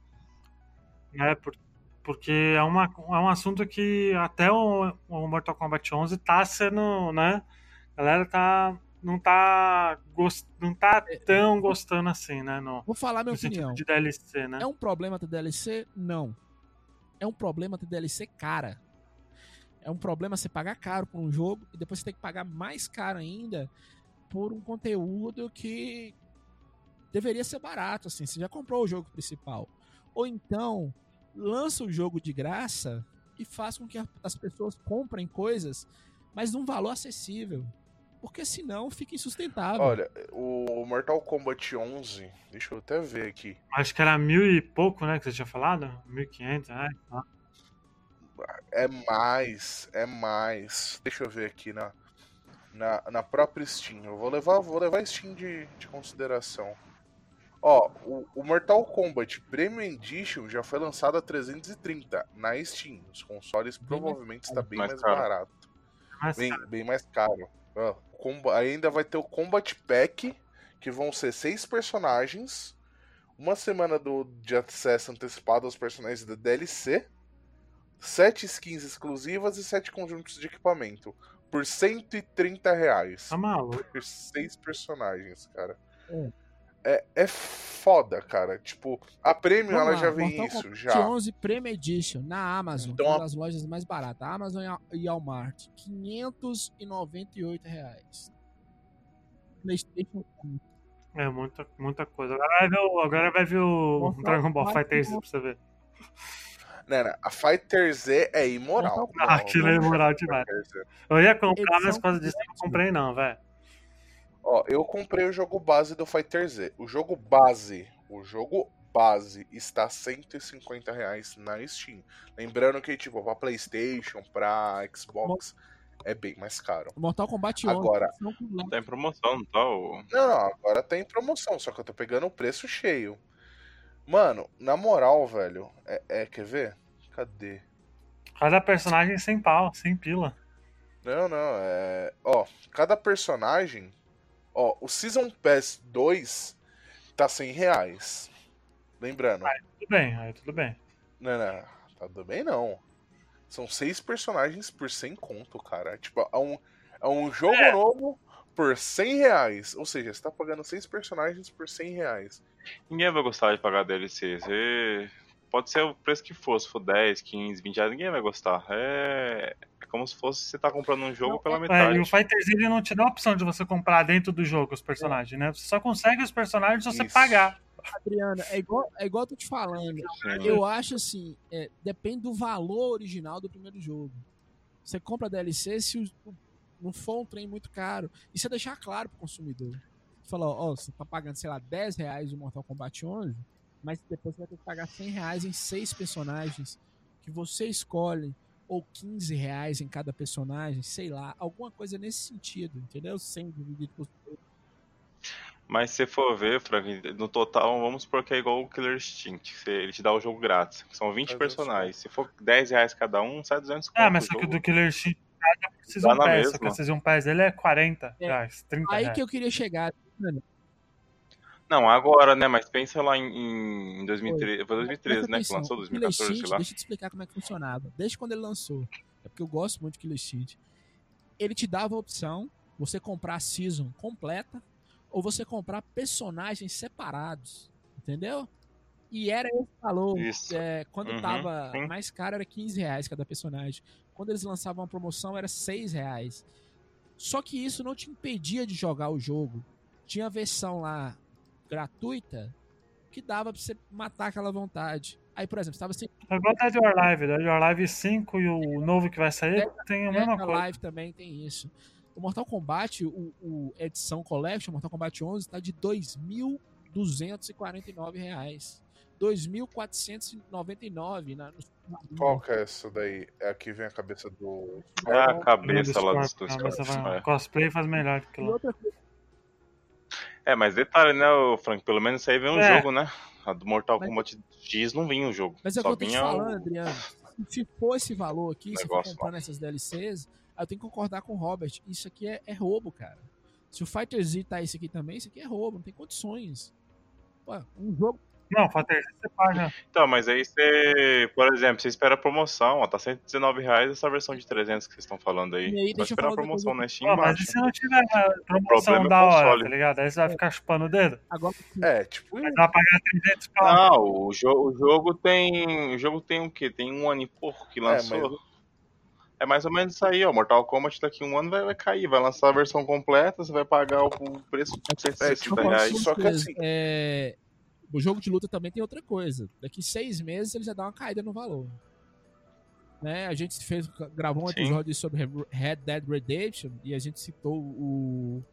Speaker 1: Né? Por- porque é, uma, é um assunto que até o, o Mortal Kombat 11 tá sendo, né? A galera tá não tá gost, não tá tão gostando assim, né? No,
Speaker 4: Vou falar minha
Speaker 1: no
Speaker 4: opinião.
Speaker 1: de DLC, né?
Speaker 4: É um problema ter DLC? Não. É um problema ter DLC cara. É um problema você pagar caro por um jogo e depois você ter que pagar mais caro ainda por um conteúdo que deveria ser barato, assim. Você já comprou o jogo principal. Ou então, lança o jogo de graça e faz com que a- as pessoas comprem coisas, mas num valor acessível. Porque senão fica insustentável.
Speaker 3: Olha, o Mortal Kombat 11, deixa eu até ver aqui.
Speaker 1: Acho que era mil e pouco, né? Que você tinha falado? 1.500, né?
Speaker 3: É mais, é mais. Deixa eu ver aqui na, na, na própria Steam. Eu vou levar, vou levar a Steam de, de consideração. Ó, o, o Mortal Kombat Premium Edition já foi lançado a 330 na Steam. Os consoles
Speaker 4: Bem mais
Speaker 3: provavelmente está bem
Speaker 2: Mais
Speaker 3: mais,
Speaker 2: caro.
Speaker 3: barato.
Speaker 1: Mas,
Speaker 3: Bem, bem mais caro. Ó, ainda vai ter o Combat Pack, que vão ser seis personagens. Uma semana do, de acesso antecipado aos personagens da DLC. Sete skins exclusivas e sete conjuntos de equipamento. Por 130 reais.
Speaker 1: tá maluco.
Speaker 3: Por seis personagens, cara.
Speaker 4: É.
Speaker 3: É, é foda, cara. Tipo, a Premium
Speaker 4: Vamos
Speaker 3: ela
Speaker 4: lá,
Speaker 3: já vem
Speaker 4: Mortal
Speaker 3: isso,
Speaker 4: Kombat
Speaker 3: já.
Speaker 4: 11 Premium Edition na Amazon,
Speaker 3: Então,
Speaker 4: uma
Speaker 3: a-
Speaker 4: das lojas mais baratas. Amazon e Al- e Walmart, 598 reais. PlayStation
Speaker 1: É muita, muita coisa. Agora vai ver o, agora vai ver o
Speaker 4: Mortal
Speaker 1: Dragon Ball Fighter Z pra você ver.
Speaker 3: Né, né, a Fighter Z é imoral.
Speaker 1: Ah, aquilo é imoral demais. Eu ia comprar, mas por causa disso eu não comprei não, velho.
Speaker 3: Ó, eu comprei o jogo base do Fighter Z. O jogo base, o jogo base está 150 reais na Steam. Lembrando que, tipo, pra Playstation, pra Xbox, é bem mais caro.
Speaker 4: Mortal Kombat 11.
Speaker 3: Agora-.
Speaker 2: Tá em promoção, não tá? O...
Speaker 3: Não, não, agora tá em promoção, só que eu tô pegando o preço cheio. Mano, na moral, velho, é, é- quer ver? Cadê?
Speaker 1: Cada personagem sem pau, sem pila.
Speaker 3: Não, não, é. Ó, cada personagem. Ó, o Season Pass 2 tá 100 reais. Lembrando.
Speaker 1: Tudo bem, aí tudo bem.
Speaker 3: Não, não, tá tudo bem não. São seis personagens por 100 conto, cara. Tipo, é um, é um jogo
Speaker 1: É.
Speaker 3: novo por 100 reais. Ou seja, você tá pagando seis personagens por 100 reais.
Speaker 2: Ninguém vai gostar de pagar DLC. Você... Pode ser o preço que for, se for 10, 15, 20 reais, ninguém vai gostar. É, é como se fosse você tá comprando um jogo pela
Speaker 1: É,
Speaker 2: metade.
Speaker 1: e o Fighter Z ele não te dá a opção de você comprar dentro do jogo os personagens, né? Você só consegue os personagens se você
Speaker 3: Isso.
Speaker 1: pagar.
Speaker 4: Adriana, é igual, é igual eu tô te falando.
Speaker 2: Sim.
Speaker 4: Eu acho assim, é, depende do valor original do primeiro jogo. Você compra DLC se o- o- não for um trem muito caro. E você deixar claro pro consumidor. Você fala, ó, você tá pagando, sei lá, 10 reais no Mortal Kombat 11, mas depois você vai ter que pagar 100 reais em seis personagens que você escolhe, ou 15 reais em cada personagem, sei lá, alguma coisa nesse sentido, entendeu? Sem dividir por
Speaker 2: Mas se for ver, Frank, no total, vamos supor que é igual o Killer Instinct. que você- Ele te dá o jogo grátis. São 20
Speaker 3: Mas
Speaker 2: personagens. Se for 10 reais cada um, sai 200
Speaker 1: Ah,
Speaker 2: conto
Speaker 1: mas
Speaker 2: o
Speaker 1: só que do Killer Instinct cada Season Pass, só que a Season Pass dele é 40
Speaker 4: É.
Speaker 1: reais, 30
Speaker 4: Aí
Speaker 1: reais.
Speaker 4: que eu queria chegar, mano.
Speaker 2: Não, agora, né? Mas pensa lá em, em 2013. Foi 2013,
Speaker 4: Presta
Speaker 2: né? Que
Speaker 4: atenção,
Speaker 2: lançou
Speaker 4: o Killer
Speaker 2: 2014, sei
Speaker 4: Instinct,
Speaker 2: lá.
Speaker 4: Deixa eu te explicar como é que funcionava. Desde quando ele lançou. É porque eu gosto muito de Killer Instinct. Ele te dava a opção você comprar a season completa ou você comprar personagens separados. Entendeu? E era esse valor.
Speaker 2: Isso.
Speaker 4: É, quando
Speaker 2: Uhum,
Speaker 4: tava
Speaker 2: sim.
Speaker 4: mais caro era 15 reais cada personagem. Quando eles lançavam uma promoção era 6 reais. Só que isso não te impedia de jogar o jogo. Tinha a versão lá gratuita que dava pra você matar aquela vontade. Aí, por exemplo, você tava sem
Speaker 1: É igual Dead or Alive, Dead or Alive 5 e o novo que vai sair tem a mesma
Speaker 4: Dead
Speaker 1: coisa.
Speaker 4: Alive também tem isso. O Mortal Kombat, o, o edição Collection, Mortal Kombat 11, tá de 2.249 reais. 2.499 na no-
Speaker 3: Qual que é essa daí? É aqui vem a cabeça do.
Speaker 2: É a cabeça lá
Speaker 1: Scorpion, vai-
Speaker 2: É.
Speaker 1: Cosplay faz melhor que
Speaker 4: E
Speaker 1: lá.
Speaker 4: outra coisa,
Speaker 2: É, mas detalhe, né, Frank? Pelo menos isso aí vem um
Speaker 1: É.
Speaker 2: jogo, né? A do Mortal
Speaker 4: Mas-
Speaker 2: Kombat X não vinha o jogo.
Speaker 4: mas é o que eu tô te falando,
Speaker 2: o...
Speaker 4: Adriano. Se for esse valor aqui, se for
Speaker 2: Negócio
Speaker 4: comprando essas DLCs, eu tenho que concordar com o Robert. Isso aqui é, é roubo, cara. Se o Fighter Z tá isso aqui também, isso aqui é roubo, não tem condições. Pô, um jogo.
Speaker 1: Não, Fater, você paga.
Speaker 2: Então, mas aí você, por exemplo, você espera a promoção, ó, tá 119 reais essa versão de 300 que vocês estão falando aí.
Speaker 4: E aí,
Speaker 2: Vai esperar a promoção na Steam,
Speaker 1: Pô, mas e se não tiver promoção
Speaker 2: é
Speaker 1: da hora, tá ligado? Aí você vai ficar chupando o dedo?
Speaker 4: Agora,
Speaker 3: É, tipo.
Speaker 1: Vai pagar 300 pau.
Speaker 2: Não, o, jo o jogo tem. O jogo tem o quê? Tem um ano e pouco que lançou. É, mais ou menos isso aí, ó. Mortal Kombat daqui a um ano vai, vai cair. Vai lançar a versão completa, você vai pagar o, o preço de 160
Speaker 3: tipo,
Speaker 2: reais.
Speaker 3: só que assim-
Speaker 4: é, o jogo de luta também tem outra coisa. Daqui seis meses ele já dá uma caída no valor. Né? A gente fez, gravou um
Speaker 2: Sim.
Speaker 4: episódio sobre Red Dead Redemption e a gente citou o,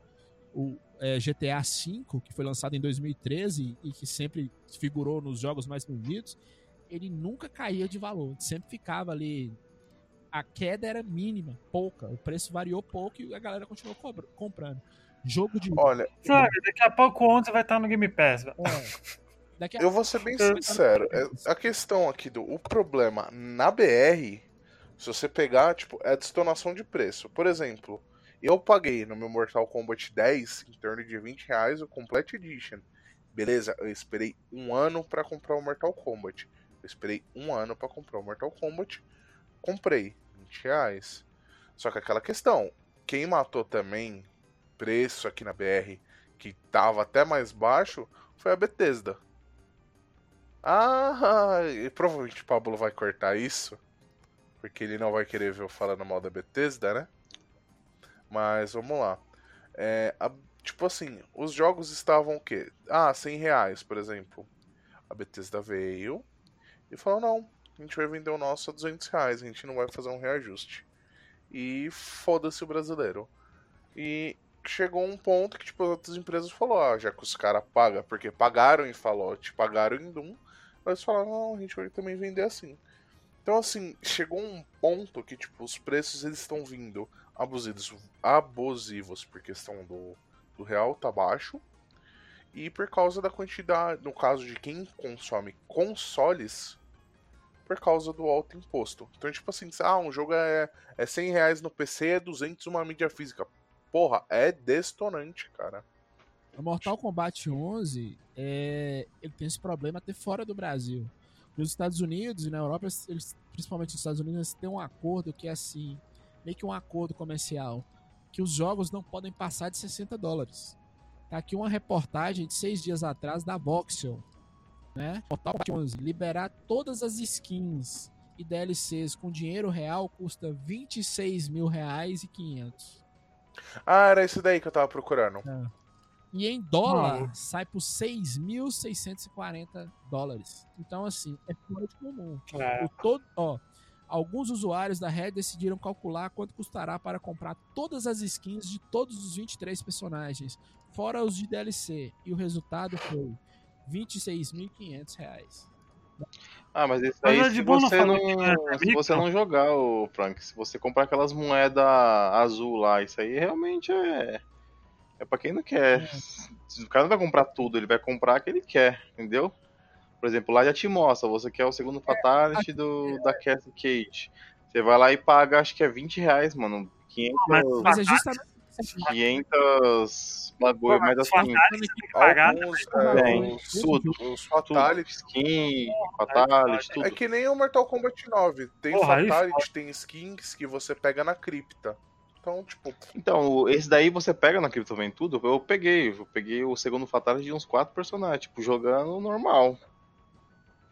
Speaker 4: o é, GTA V, que foi lançado em 2013 e que sempre figurou nos jogos mais vendidos. Ele nunca caía de valor, sempre ficava ali. A queda era mínima, pouca. O preço variou pouco e a galera continuou comprando. Jogo de
Speaker 3: Olha,
Speaker 1: Sabe, daqui a pouco o 11 vai estar no Game Pass. velho.
Speaker 4: É. Daqui a
Speaker 3: eu vou ser bem
Speaker 1: Eu-
Speaker 3: sincero. é- A questão aqui do. O problema na BR, se você pegar, tipo, é a destonação de preço. Por exemplo, eu paguei no meu Mortal Kombat 10 em torno de 20 reais o Complete Edition. Beleza, eu esperei um ano pra comprar o Mortal Kombat. Eu esperei um ano pra comprar o Mortal Kombat. Comprei, 20 reais. Só que aquela questão, quem matou também preço aqui na BR, que tava até mais baixo, foi a Bethesda. Ah, e provavelmente o Pablo vai cortar isso, porque ele não vai querer ver eu falando mal da Bethesda, né? Mas vamos lá. É, a- tipo assim, os jogos estavam o quê? Ah, 100 reais, por exemplo. A Bethesda veio e falou: não, a gente vai vender o nosso a 200 reais, a gente não vai fazer um reajuste. E foda-se o brasileiro. E chegou um ponto que tipo, as outras empresas falaram: ah, já que os caras pagam, porque pagaram em Fallout, pagaram em Doom, eles falaram: não, a gente vai também vender assim. Então, assim, chegou um ponto que, tipo, os preços eles estão vindo abusivos, abusivos por questão do, do real tá baixo e por causa da quantidade, no caso de quem consome consoles, por causa do alto imposto. Então, tipo assim, ah, um jogo é, é 100 reais no PC, é 200 uma mídia física. Porra, é destonante, cara.
Speaker 4: O Mortal Kombat 11, é, ele tem esse problema até fora do Brasil. Nos Estados Unidos e na Europa, eles, principalmente nos Estados Unidos, eles têm um acordo que é assim, meio que um acordo comercial, que os jogos não podem passar de 60 dólares. Tá aqui uma reportagem de seis dias atrás da Voxel, né? Mortal Kombat 11, liberar todas as skins e DLCs com dinheiro real custa 26 mil reais e 500.
Speaker 3: Ah, era esse daí que eu tava procurando.
Speaker 4: E em dólar
Speaker 1: Mano.
Speaker 4: sai por 6.640 dólares. Então, assim, é fora de comum.
Speaker 1: É.
Speaker 4: O todo, ó, Alguns usuários da Red decidiram calcular quanto custará para comprar todas as skins de todos os 23 personagens, fora os de DLC, e o resultado foi 26.500 reais.
Speaker 2: Ah, mas isso
Speaker 1: Mas
Speaker 2: aí
Speaker 1: é de
Speaker 2: se você não,
Speaker 1: não é
Speaker 2: se
Speaker 1: micro.
Speaker 2: você não jogar, o Frank, se você comprar aquelas moedas azul lá, isso aí realmente é é para quem não quer. O cara não vai comprar tudo, ele vai comprar o que ele quer, entendeu? Por exemplo, lá já te mostra, você quer o segundo Fatality do, da Cassie Cage. Você vai lá e paga, acho que é 20 reais, mano. 500,
Speaker 1: Mas-
Speaker 4: Mas é justamente
Speaker 2: 500 bagulho, mas assim,
Speaker 1: Fatality tem que pagar.
Speaker 3: Alguns, é, os,
Speaker 2: tudo.
Speaker 3: os
Speaker 2: tudo,
Speaker 3: Fatality.
Speaker 2: skin, Fatality, tudo.
Speaker 3: É que nem o Mortal Kombat 9. Tem
Speaker 1: Porra,
Speaker 3: Fatality, tem skins que você pega na cripta. Então, tipo,
Speaker 2: Então, o- esse daí você pega na Cripto Vem tudo, eu peguei. Eu peguei o segundo Fatality de uns quatro personagens, tipo, jogando normal.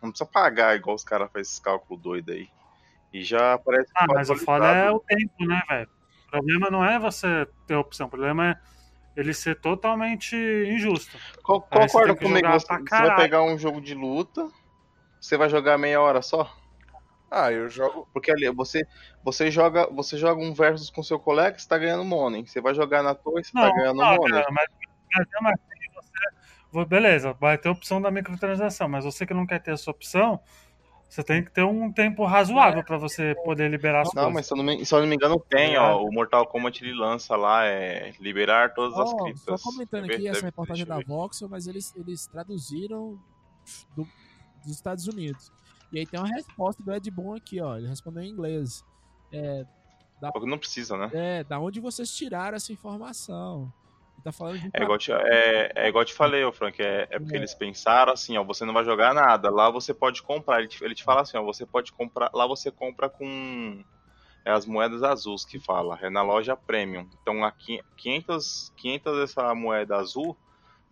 Speaker 2: Não precisa pagar igual os caras fazem esses cálculos doidos aí. E já aparece
Speaker 1: Ah, mas o foda é o tempo, né, velho? O problema não é você ter opção, o problema é ele ser totalmente injusto.
Speaker 2: Co-
Speaker 1: Aí você
Speaker 2: comigo, você, você vai pegar um jogo de luta, você vai jogar meia hora só?
Speaker 3: Ah, eu jogo.
Speaker 2: Porque ali você, você, joga, você joga um versus com seu colega, você tá ganhando money. Você vai jogar na torre, você
Speaker 1: Não,
Speaker 2: tá ganhando
Speaker 1: não,
Speaker 2: money.
Speaker 1: cara, mas, mas mesmo assim você. vo- Beleza, vai ter opção da microtransação, mas você que não quer ter essa opção, você tem que ter um tempo razoável pra você poder liberar as
Speaker 2: Não,
Speaker 1: coisas.
Speaker 2: mas se eu não me, se eu não me engano tem, ó. O Mortal Kombat ele lança lá, é liberar todas as
Speaker 4: Ó,
Speaker 2: criptas.
Speaker 4: só comentando aqui essa reportagem da. Voxel, mas eles, eles traduziram do- dos Estados Unidos. E aí tem uma resposta do Ed Boon aqui, ó. Ele respondeu em inglês. É,
Speaker 2: Porque não precisa, né?
Speaker 4: é, da onde vocês tiraram essa informação? Ele tá falando de
Speaker 2: É igual, te, é, é igual te falei, ô Frank, é, é porque eles pensaram assim, ó, você não vai jogar nada, lá você pode comprar, ele te, ele te fala assim, ó, você pode comprar, lá você compra com é, as moedas azuis que fala, é na loja Premium, então aqui 500, 500 dessa moeda azul,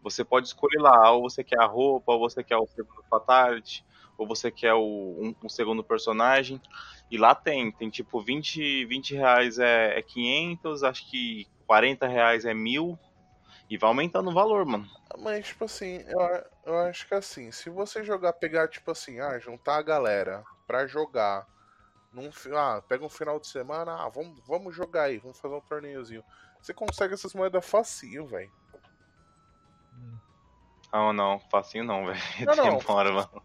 Speaker 2: você pode escolher lá, ou você quer a roupa, ou você quer o segundo Fatality, ou você quer o, um, um segundo personagem, e lá tem, tem tipo 20, 20 reais é, é 500, acho que 40 reais é 1000, e vai aumentando o valor, mano.
Speaker 3: Mas, tipo assim, eu, eu acho que assim, se você jogar, pegar, tipo assim, ah, juntar a galera pra jogar. Num, ah, pega um final de semana, ah, vamos, vamos jogar aí, vamos fazer um torneiozinho. Você consegue essas moedas facinho, velho.
Speaker 2: Ah, não, facinho não, velho. (laughs)
Speaker 3: Não, não.
Speaker 2: Demora, mano.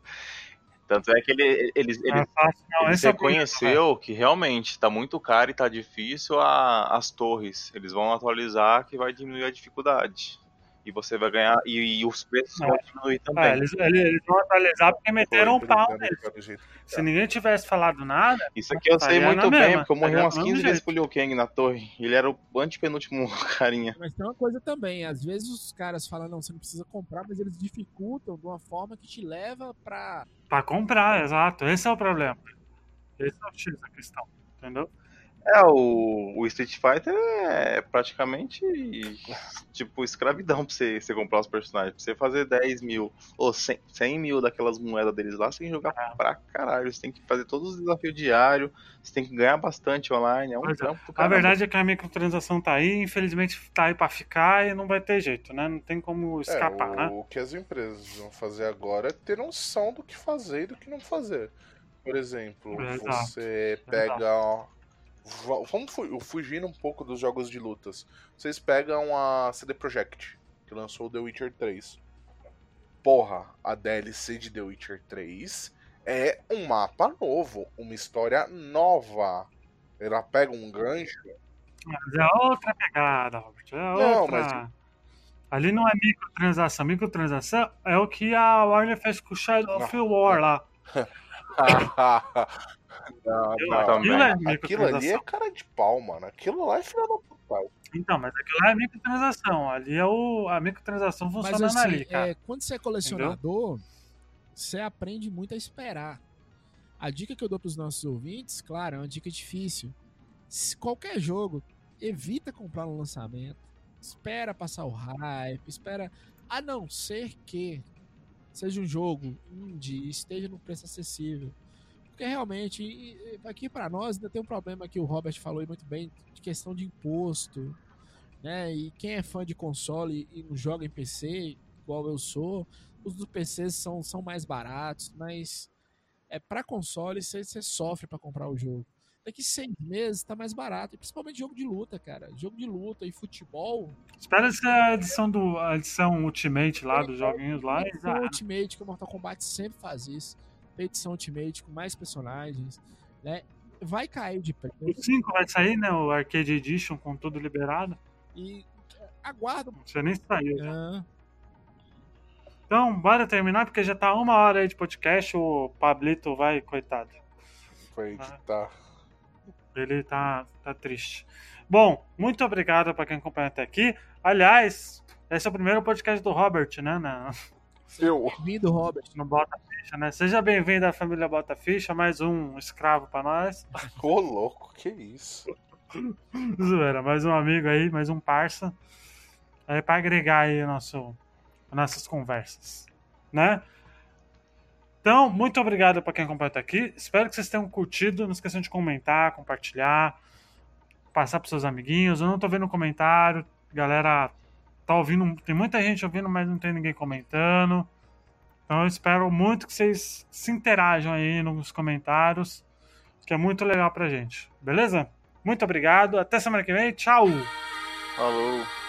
Speaker 2: Tanto é que ele, eles,
Speaker 1: Não é
Speaker 2: eles,
Speaker 1: fácil, não. Esse é
Speaker 2: reconheceu que realmente tá muito caro e tá difícil a- as torres. Eles vão atualizar que vai diminuir a dificuldade. E você vai ganhar. E, e os preços
Speaker 1: É.
Speaker 2: vão diminuir também.
Speaker 1: É, eles, eles, eles vão atualizar porque meteram um
Speaker 3: Foi
Speaker 1: pau neles.
Speaker 3: que
Speaker 1: Se ninguém tivesse falado nada,
Speaker 2: Isso aqui eu sei muito bem,
Speaker 1: mesma,
Speaker 2: porque eu morri umas
Speaker 1: do mesmo
Speaker 2: 15 vezes
Speaker 1: jeito.
Speaker 2: pro Liu Kang na torre. Ele era o antepenúltimo (laughs) carinha.
Speaker 4: Mas tem uma coisa também, às vezes os caras falam, não, você não precisa comprar, mas eles dificultam de uma forma que te leva pra.
Speaker 1: pra comprar, exato. Esse é o problema. Esse é o X da questão, entendeu?
Speaker 2: É, o, o Street Fighter é praticamente tipo escravidão pra você, você comprar os personagens. Pra você fazer 10 mil ou 100, 100 mil daquelas moedas deles lá, você tem que jogar
Speaker 1: É.
Speaker 2: pra caralho. Você tem que fazer todos os desafios diários, você tem que ganhar bastante online. É um
Speaker 1: é.
Speaker 2: trampo
Speaker 1: A verdade é que a microtransação tá aí, infelizmente tá aí pra ficar e não vai ter jeito, né? Não tem como escapar,
Speaker 3: é, o,
Speaker 1: né?
Speaker 3: o que as empresas vão fazer agora é ter noção do que fazer e do que não fazer. Por exemplo,
Speaker 1: Exato,
Speaker 3: você pega. va- Vamos fu- fugindo um pouco dos jogos de lutas. Vocês pegam a CD Projekt, que lançou o The Witcher 3. Porra, a DLC de The Witcher 3 é um mapa novo, uma história nova. Ela pega um gancho.
Speaker 1: Mas é outra pegada, Robert. É
Speaker 3: Não,
Speaker 1: outra.
Speaker 3: mas-
Speaker 1: Ali não é microtransação. Microtransação é o que a Warner fez com o Shadow of War lá. (laughs) (laughs)
Speaker 3: não,
Speaker 1: Aquilo
Speaker 3: não.
Speaker 2: também.
Speaker 1: é
Speaker 3: Aquilo ali é cara de pau, mano. Aquilo lá é filha da puta.
Speaker 1: Então, mas aquilo lá é microtransação. Ali é o, a microtransação
Speaker 4: Mas
Speaker 1: funcionando
Speaker 4: assim,
Speaker 1: ali, cara.
Speaker 4: é, quando você é colecionador, você aprende muito a esperar. A dica que eu dou pros nossos ouvintes, claro, é uma dica difícil. Se qualquer jogo, evita comprar no lançamento. Espera passar o hype, espera. A não ser que seja um jogo indie, esteja no preço acessível. Porque realmente, aqui pra nós ainda tem um problema que o Robert falou aí muito bem, de questão de imposto, né? E quem é fã de console e não joga em PC, igual eu sou, os do PC são, são mais baratos, mas é para console você, você sofre para comprar o jogo. Daqui seis meses tá mais barato, e principalmente jogo de luta, cara. Jogo de luta e futebol.
Speaker 1: Espera essa edição do a edição Ultimate lá dos joguinhos lá. e
Speaker 4: Edição
Speaker 1: já-
Speaker 4: Ultimate, que o Mortal Kombat sempre faz isso. Tem edição Ultimate com mais personagens, né? Vai cair de
Speaker 1: O
Speaker 4: preço
Speaker 1: 5 vai sair, né? O Arcade Edition com tudo liberado.
Speaker 4: e aguarda.
Speaker 1: Não sei nem saiu.
Speaker 4: Ah,
Speaker 1: Então, bora terminar, porque já tá uma hora aí de podcast. O Pablito vai, coitado.
Speaker 3: Foi editar.
Speaker 1: Ele tá, tá triste. Bom, muito obrigado para quem acompanhou até aqui. Aliás, esse é o primeiro podcast do Robert, né? Na,
Speaker 3: Eu.
Speaker 4: Vindo, Robert.
Speaker 1: no Bota Ficha, né? Seja bem-vindo à família Bota Ficha, mais um escravo para nós. (laughs)
Speaker 3: Ô, louco, que isso?
Speaker 1: Zoeira, mais um amigo aí, mais um parça. Aí para agregar aí nosso, as nossas conversas, né? Então, muito obrigado para quem acompanhou até aqui. Espero que vocês tenham curtido. Não esqueçam de comentar, compartilhar, passar para seus amiguinhos. Eu não tô vendo comentário. Galera, tá ouvindo. Tem muita gente ouvindo, mas não tem ninguém comentando. Então, eu espero muito que vocês se interajam aí nos comentários, que é muito legal pra gente. Beleza? Muito obrigado. Até semana que vem. Tchau!
Speaker 5: Falou.「